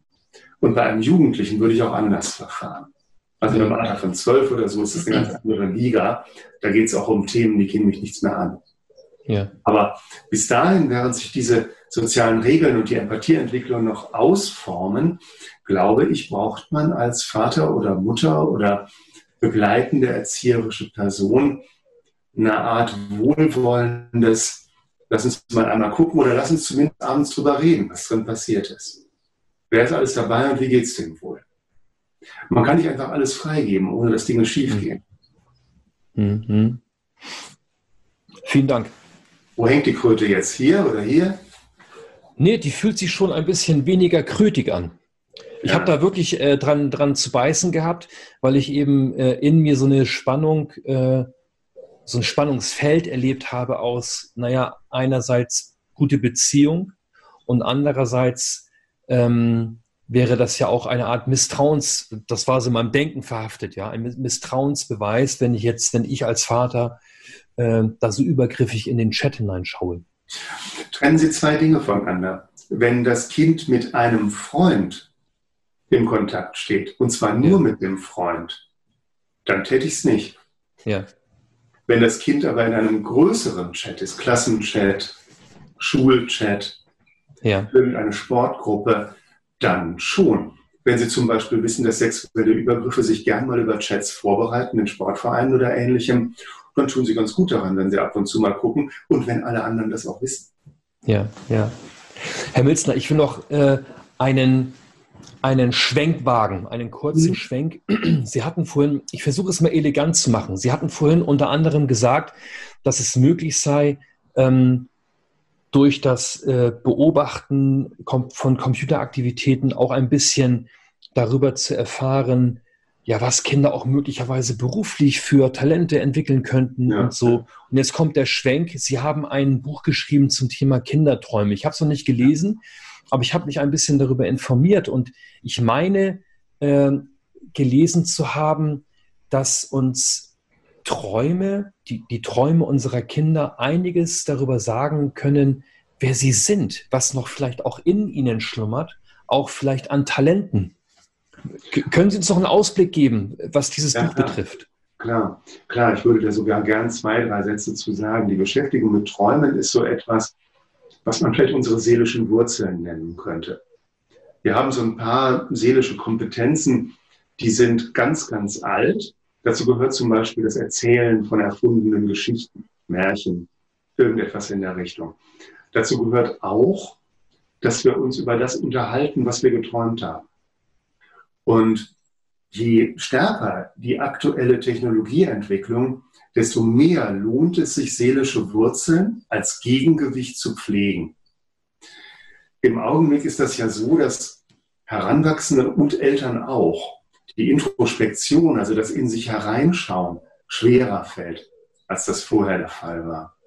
Und bei einem Jugendlichen würde ich auch anders verfahren. Also im Alter von zwölf oder so ist das eine ganz andere Liga. Da geht es auch um Themen, die gehen mich nichts mehr an. Ja. Aber bis dahin, während sich diese sozialen Regeln und die Empathieentwicklung noch ausformen, glaube ich, braucht man als Vater oder Mutter oder begleitende erzieherische Person eine Art wohlwollendes, lass uns mal einmal gucken oder lass uns zumindest abends drüber reden, was drin passiert ist. Wer ist alles dabei und wie geht es dem wohl? Man kann nicht einfach alles freigeben, ohne dass Dinge schiefgehen. Mhm. Vielen Dank. Wo hängt die Kröte jetzt? Hier oder hier? Nee, die fühlt sich schon ein bisschen weniger krötig an. Ich ja. habe da wirklich äh, dran, dran zu beißen gehabt, weil ich eben äh, in mir so eine Spannung, äh, so ein Spannungsfeld erlebt habe aus, naja, einerseits gute Beziehung und andererseits ähm, wäre das ja auch eine Art Misstrauens, das war so in meinem Denken verhaftet, ja, ein Misstrauensbeweis, wenn ich jetzt, wenn ich als Vater äh, da so übergriffig in den Chat hineinschaue. Trennen Sie zwei Dinge voneinander. Wenn das Kind mit einem Freund im Kontakt steht, und zwar nur ja. mit dem Freund, dann täte ich es nicht. Ja. Wenn das Kind aber in einem größeren Chat ist, Klassenchat, Schulchat, ja. irgendeine Sportgruppe, dann schon. Wenn Sie zum Beispiel wissen, dass sexuelle Übergriffe sich gern mal über Chats vorbereiten, in Sportvereinen oder ähnlichem, dann tun sie ganz gut daran, wenn sie ab und zu mal gucken und wenn alle anderen das auch wissen. Ja, ja. Herr Milzner, ich will noch äh, einen, einen Schwenk wagen, einen kurzen mhm. Schwenk. Sie hatten vorhin, ich versuche es mal elegant zu machen, Sie hatten vorhin unter anderem gesagt, dass es möglich sei, ähm, durch das äh, Beobachten von Computeraktivitäten auch ein bisschen darüber zu erfahren, ja, was Kinder auch möglicherweise beruflich für Talente entwickeln könnten ja. und so. Und jetzt kommt der Schwenk. Sie haben ein Buch geschrieben zum Thema Kinderträume. Ich habe es noch nicht gelesen, aber ich habe mich ein bisschen darüber informiert und ich meine äh, gelesen zu haben, dass uns Träume, die, die Träume unserer Kinder einiges darüber sagen können, wer sie sind, was noch vielleicht auch in ihnen schlummert, auch vielleicht an Talenten können Sie uns noch einen Ausblick geben, was dieses ja, Buch klar. betrifft? Klar, klar, ich würde da sogar gern zwei, drei Sätze zu sagen. Die Beschäftigung mit Träumen ist so etwas, was man vielleicht unsere seelischen Wurzeln nennen könnte. Wir haben so ein paar seelische Kompetenzen, die sind ganz, ganz alt. Dazu gehört zum Beispiel das Erzählen von erfundenen Geschichten, Märchen, irgendetwas in der Richtung. Dazu gehört auch, dass wir uns über das unterhalten, was wir geträumt haben. Und je stärker die aktuelle Technologieentwicklung, desto mehr lohnt es sich, seelische Wurzeln als Gegengewicht zu pflegen. Im Augenblick ist das ja so, dass Heranwachsende und Eltern auch die Introspektion, also das in sich hereinschauen, schwerer fällt, als das vorher der Fall war.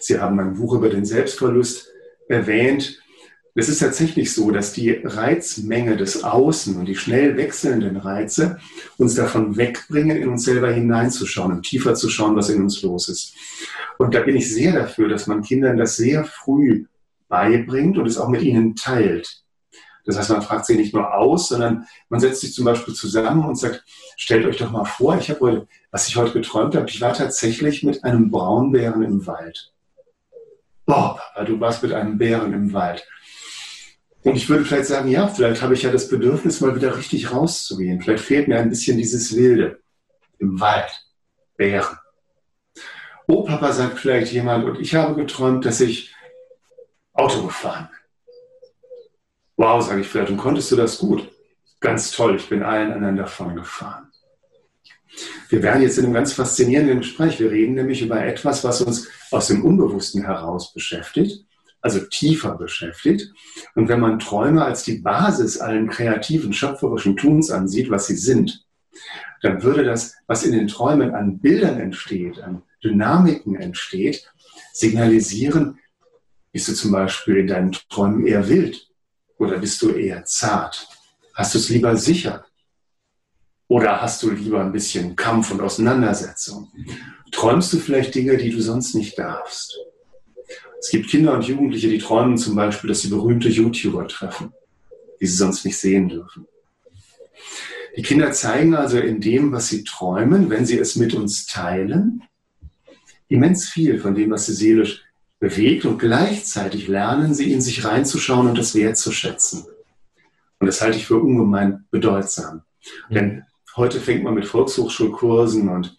Sie haben ein Buch über den Selbstverlust erwähnt. Es ist tatsächlich so, dass die Reizmenge des Außen und die schnell wechselnden Reize uns davon wegbringen, in uns selber hineinzuschauen und tiefer zu schauen, was in uns los ist. Und da bin ich sehr dafür, dass man Kindern das sehr früh beibringt und es auch mit ihnen teilt. Das heißt, man fragt sie nicht nur aus, sondern man setzt sich zum Beispiel zusammen und sagt, stellt euch doch mal vor, ich habe heute, was ich heute geträumt habe, ich war tatsächlich mit einem Braunbären im Wald. Boah, du warst mit einem Bären im Wald. Und ich würde vielleicht sagen, ja, vielleicht habe ich ja das Bedürfnis, mal wieder richtig rauszugehen. Vielleicht fehlt mir ein bisschen dieses Wilde im Wald, Bären. Oh, Papa, sagt vielleicht jemand, und ich habe geträumt, dass ich Auto gefahren bin. Wow, sage ich vielleicht, und konntest du das gut? Ganz toll, ich bin allen anderen davon gefahren. Wir werden jetzt in einem ganz faszinierenden Gespräch. Wir reden nämlich über etwas, was uns aus dem Unbewussten heraus beschäftigt also tiefer beschäftigt. Und wenn man Träume als die Basis allen kreativen, schöpferischen Tuns ansieht, was sie sind, dann würde das, was in den Träumen an Bildern entsteht, an Dynamiken entsteht, signalisieren, bist du zum Beispiel in deinen Träumen eher wild oder bist du eher zart? Hast du es lieber sicher? Oder hast du lieber ein bisschen Kampf und Auseinandersetzung? Träumst du vielleicht Dinge, die du sonst nicht darfst? Es gibt Kinder und Jugendliche, die träumen zum Beispiel, dass sie berühmte YouTuber treffen, die sie sonst nicht sehen dürfen. Die Kinder zeigen also in dem, was sie träumen, wenn sie es mit uns teilen, immens viel von dem, was sie seelisch bewegt und gleichzeitig lernen sie in sich reinzuschauen und das wertzuschätzen. Und das halte ich für ungemein bedeutsam. Mhm. Denn heute fängt man mit Volkshochschulkursen und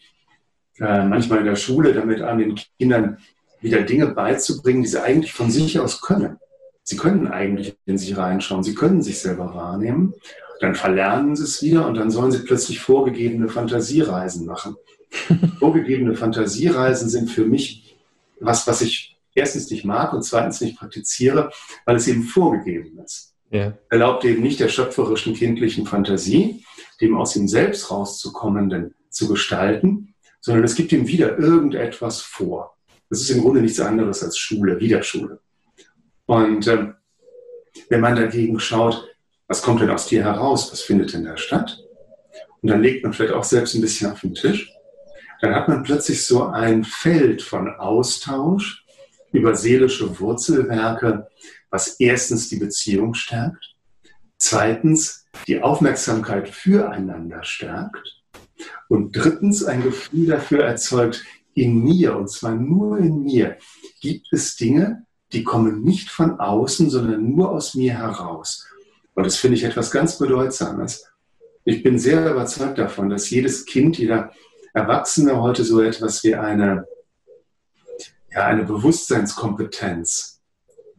äh, manchmal in der Schule damit an, den Kindern wieder Dinge beizubringen, die sie eigentlich von sich aus können. Sie können eigentlich in sich reinschauen, sie können sich selber wahrnehmen, dann verlernen sie es wieder und dann sollen sie plötzlich vorgegebene Fantasiereisen machen. vorgegebene Fantasiereisen sind für mich was, was ich erstens nicht mag und zweitens nicht praktiziere, weil es eben vorgegeben ist. Ja. Erlaubt eben nicht der schöpferischen kindlichen Fantasie, dem aus ihm selbst rauszukommenden zu gestalten, sondern es gibt ihm wieder irgendetwas vor. Das ist im Grunde nichts anderes als Schule, wieder Schule. Und ähm, wenn man dagegen schaut, was kommt denn aus dir heraus, was findet denn da statt? Und dann legt man vielleicht auch selbst ein bisschen auf den Tisch. Dann hat man plötzlich so ein Feld von Austausch über seelische Wurzelwerke, was erstens die Beziehung stärkt, zweitens die Aufmerksamkeit füreinander stärkt und drittens ein Gefühl dafür erzeugt, in mir, und zwar nur in mir, gibt es Dinge, die kommen nicht von außen, sondern nur aus mir heraus. Und das finde ich etwas ganz Bedeutsames. Ich bin sehr überzeugt davon, dass jedes Kind, jeder Erwachsene heute so etwas wie eine, ja, eine Bewusstseinskompetenz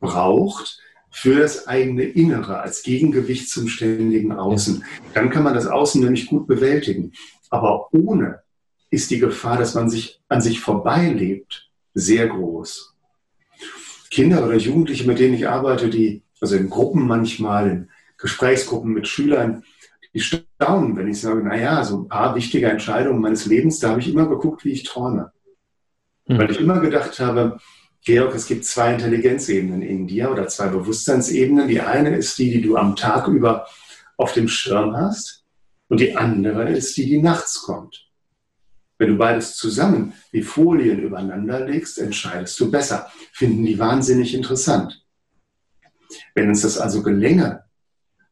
braucht für das eigene Innere als Gegengewicht zum ständigen Außen. Dann kann man das Außen nämlich gut bewältigen. Aber ohne ist die Gefahr, dass man sich an sich vorbeilebt, sehr groß. Kinder oder Jugendliche, mit denen ich arbeite, die, also in Gruppen manchmal, in Gesprächsgruppen mit Schülern, die staunen, wenn ich sage, naja, so ein paar wichtige Entscheidungen meines Lebens, da habe ich immer geguckt, wie ich träume. Mhm. Weil ich immer gedacht habe, Georg, es gibt zwei Intelligenzebenen in dir oder zwei Bewusstseinsebenen. Die eine ist die, die du am Tag über auf dem Schirm hast und die andere ist die, die nachts kommt. Wenn du beides zusammen wie Folien übereinander legst, entscheidest du besser. Finden die wahnsinnig interessant. Wenn uns das also gelänge,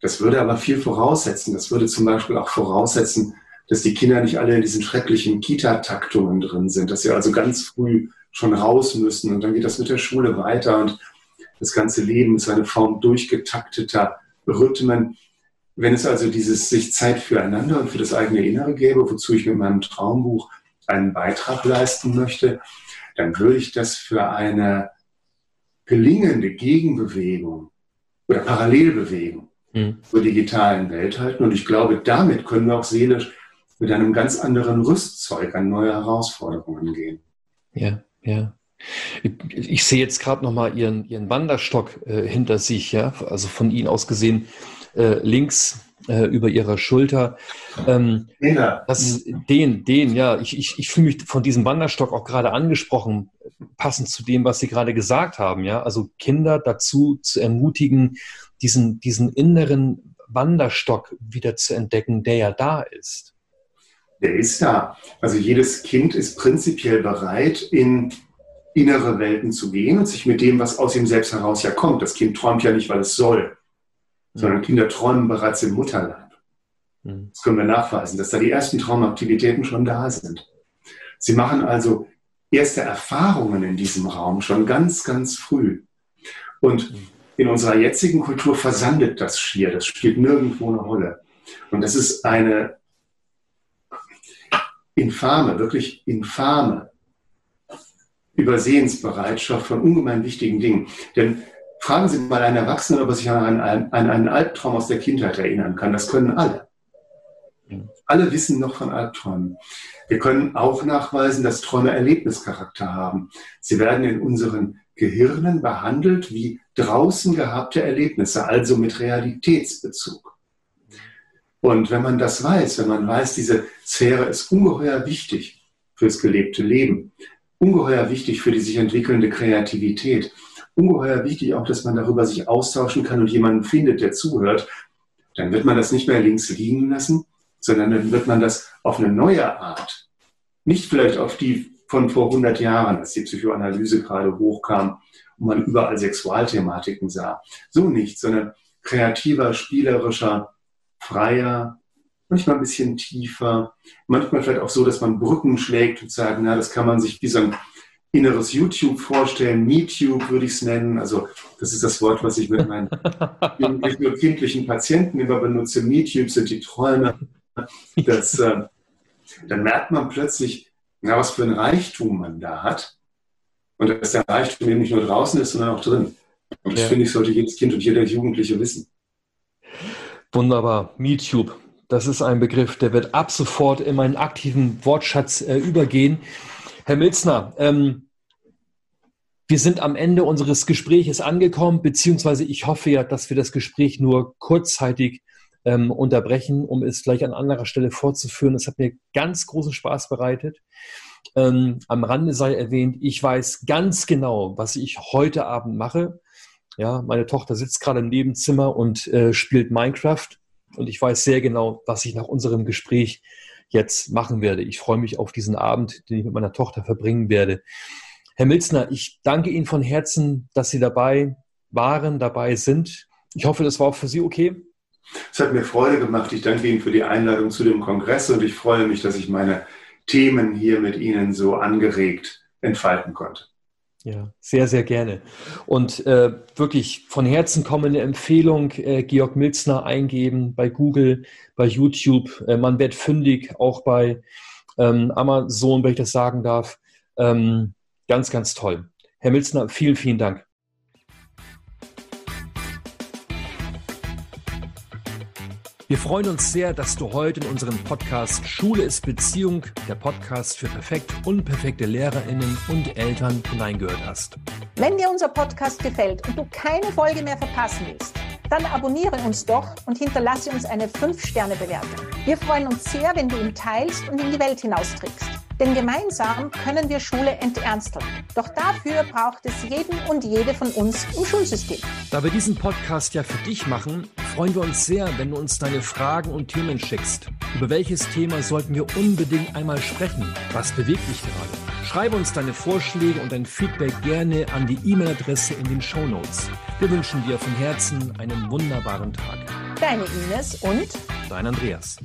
das würde aber viel voraussetzen. Das würde zum Beispiel auch voraussetzen, dass die Kinder nicht alle in diesen schrecklichen Kita-Taktungen drin sind, dass sie also ganz früh schon raus müssen und dann geht das mit der Schule weiter und das ganze Leben ist eine Form durchgetakteter Rhythmen. Wenn es also dieses sich Zeit füreinander und für das eigene Innere gäbe, wozu ich mit meinem Traumbuch einen Beitrag leisten möchte, dann würde ich das für eine gelingende Gegenbewegung oder Parallelbewegung mhm. zur digitalen Welt halten. Und ich glaube, damit können wir auch seelisch mit einem ganz anderen Rüstzeug an neue Herausforderungen gehen. Ja, ja. Ich, ich sehe jetzt gerade noch mal Ihren, Ihren Wanderstock äh, hinter sich, ja, also von Ihnen aus gesehen äh, links äh, über Ihrer Schulter. Ähm, ja. das, den, den, ja, ich, ich, ich fühle mich von diesem Wanderstock auch gerade angesprochen, passend zu dem, was Sie gerade gesagt haben, ja, also Kinder dazu zu ermutigen, diesen, diesen inneren Wanderstock wieder zu entdecken, der ja da ist. Der ist da. Also jedes Kind ist prinzipiell bereit, in innere Welten zu gehen und sich mit dem, was aus ihm selbst heraus ja kommt. Das Kind träumt ja nicht, weil es soll, mhm. sondern Kinder träumen bereits im Mutterleib. Mhm. Das können wir nachweisen, dass da die ersten Traumaktivitäten schon da sind. Sie machen also erste Erfahrungen in diesem Raum schon ganz, ganz früh. Und mhm. in unserer jetzigen Kultur versandet das schier. Das spielt nirgendwo eine Rolle. Und das ist eine infame, wirklich infame Übersehensbereitschaft von ungemein wichtigen Dingen. Denn fragen Sie mal einen Erwachsenen, ob er sich an einen, an einen Albtraum aus der Kindheit erinnern kann. Das können alle. Alle wissen noch von Albträumen. Wir können auch nachweisen, dass Träume Erlebnischarakter haben. Sie werden in unseren Gehirnen behandelt wie draußen gehabte Erlebnisse, also mit Realitätsbezug. Und wenn man das weiß, wenn man weiß, diese Sphäre ist ungeheuer wichtig fürs gelebte Leben, ungeheuer wichtig für die sich entwickelnde Kreativität, ungeheuer wichtig auch, dass man darüber sich austauschen kann und jemanden findet, der zuhört, dann wird man das nicht mehr links liegen lassen, sondern dann wird man das auf eine neue Art, nicht vielleicht auf die von vor 100 Jahren, als die Psychoanalyse gerade hochkam und man überall Sexualthematiken sah. So nicht, sondern kreativer, spielerischer, freier, manchmal ein bisschen tiefer, manchmal vielleicht auch so, dass man Brücken schlägt und sagt, na, das kann man sich wie so ein inneres YouTube vorstellen, MeTube würde ich es nennen. Also das ist das Wort, was ich mit meinen kindlichen Patienten immer benutze. MeTube sind die Träume. Das, äh, dann merkt man plötzlich, na, was für ein Reichtum man da hat. Und dass der Reichtum eben nicht nur draußen ist, sondern auch drin. Und das ja. finde ich, sollte jedes Kind und jeder Jugendliche wissen. Wunderbar. MeTube. Das ist ein Begriff, der wird ab sofort in meinen aktiven Wortschatz äh, übergehen. Herr Milzner, ähm, wir sind am Ende unseres Gespräches angekommen, beziehungsweise ich hoffe ja, dass wir das Gespräch nur kurzzeitig ähm, unterbrechen, um es gleich an anderer Stelle fortzuführen. Es hat mir ganz großen Spaß bereitet. Ähm, am Rande sei erwähnt, ich weiß ganz genau, was ich heute Abend mache. Ja, meine Tochter sitzt gerade im Nebenzimmer und äh, spielt Minecraft und ich weiß sehr genau, was ich nach unserem Gespräch jetzt machen werde. Ich freue mich auf diesen Abend, den ich mit meiner Tochter verbringen werde. Herr Milzner, ich danke Ihnen von Herzen, dass Sie dabei waren, dabei sind. Ich hoffe, das war auch für Sie okay. Es hat mir Freude gemacht. Ich danke Ihnen für die Einladung zu dem Kongress und ich freue mich, dass ich meine Themen hier mit Ihnen so angeregt entfalten konnte. Ja, sehr, sehr gerne. Und äh, wirklich von Herzen kommende Empfehlung, äh, Georg Milzner eingeben bei Google, bei YouTube. Äh, man wird fündig, auch bei ähm, Amazon, wenn ich das sagen darf. Ähm, ganz, ganz toll. Herr Milzner, vielen, vielen Dank. Wir freuen uns sehr, dass du heute in unserem Podcast Schule ist Beziehung, der Podcast für perfekt unperfekte Lehrerinnen und Eltern hineingehört hast. Wenn dir unser Podcast gefällt und du keine Folge mehr verpassen willst, dann abonniere uns doch und hinterlasse uns eine 5-Sterne-Bewertung. Wir freuen uns sehr, wenn du ihn teilst und in die Welt hinausträgst. Denn gemeinsam können wir Schule enternsteln. Doch dafür braucht es jeden und jede von uns im Schulsystem. Da wir diesen Podcast ja für dich machen, freuen wir uns sehr, wenn du uns deine Fragen und Themen schickst. Über welches Thema sollten wir unbedingt einmal sprechen? Was bewegt dich gerade? Schreibe uns deine Vorschläge und dein Feedback gerne an die E-Mail-Adresse in den Show Notes. Wir wünschen dir von Herzen einen wunderbaren Tag. Deine Ines und dein Andreas.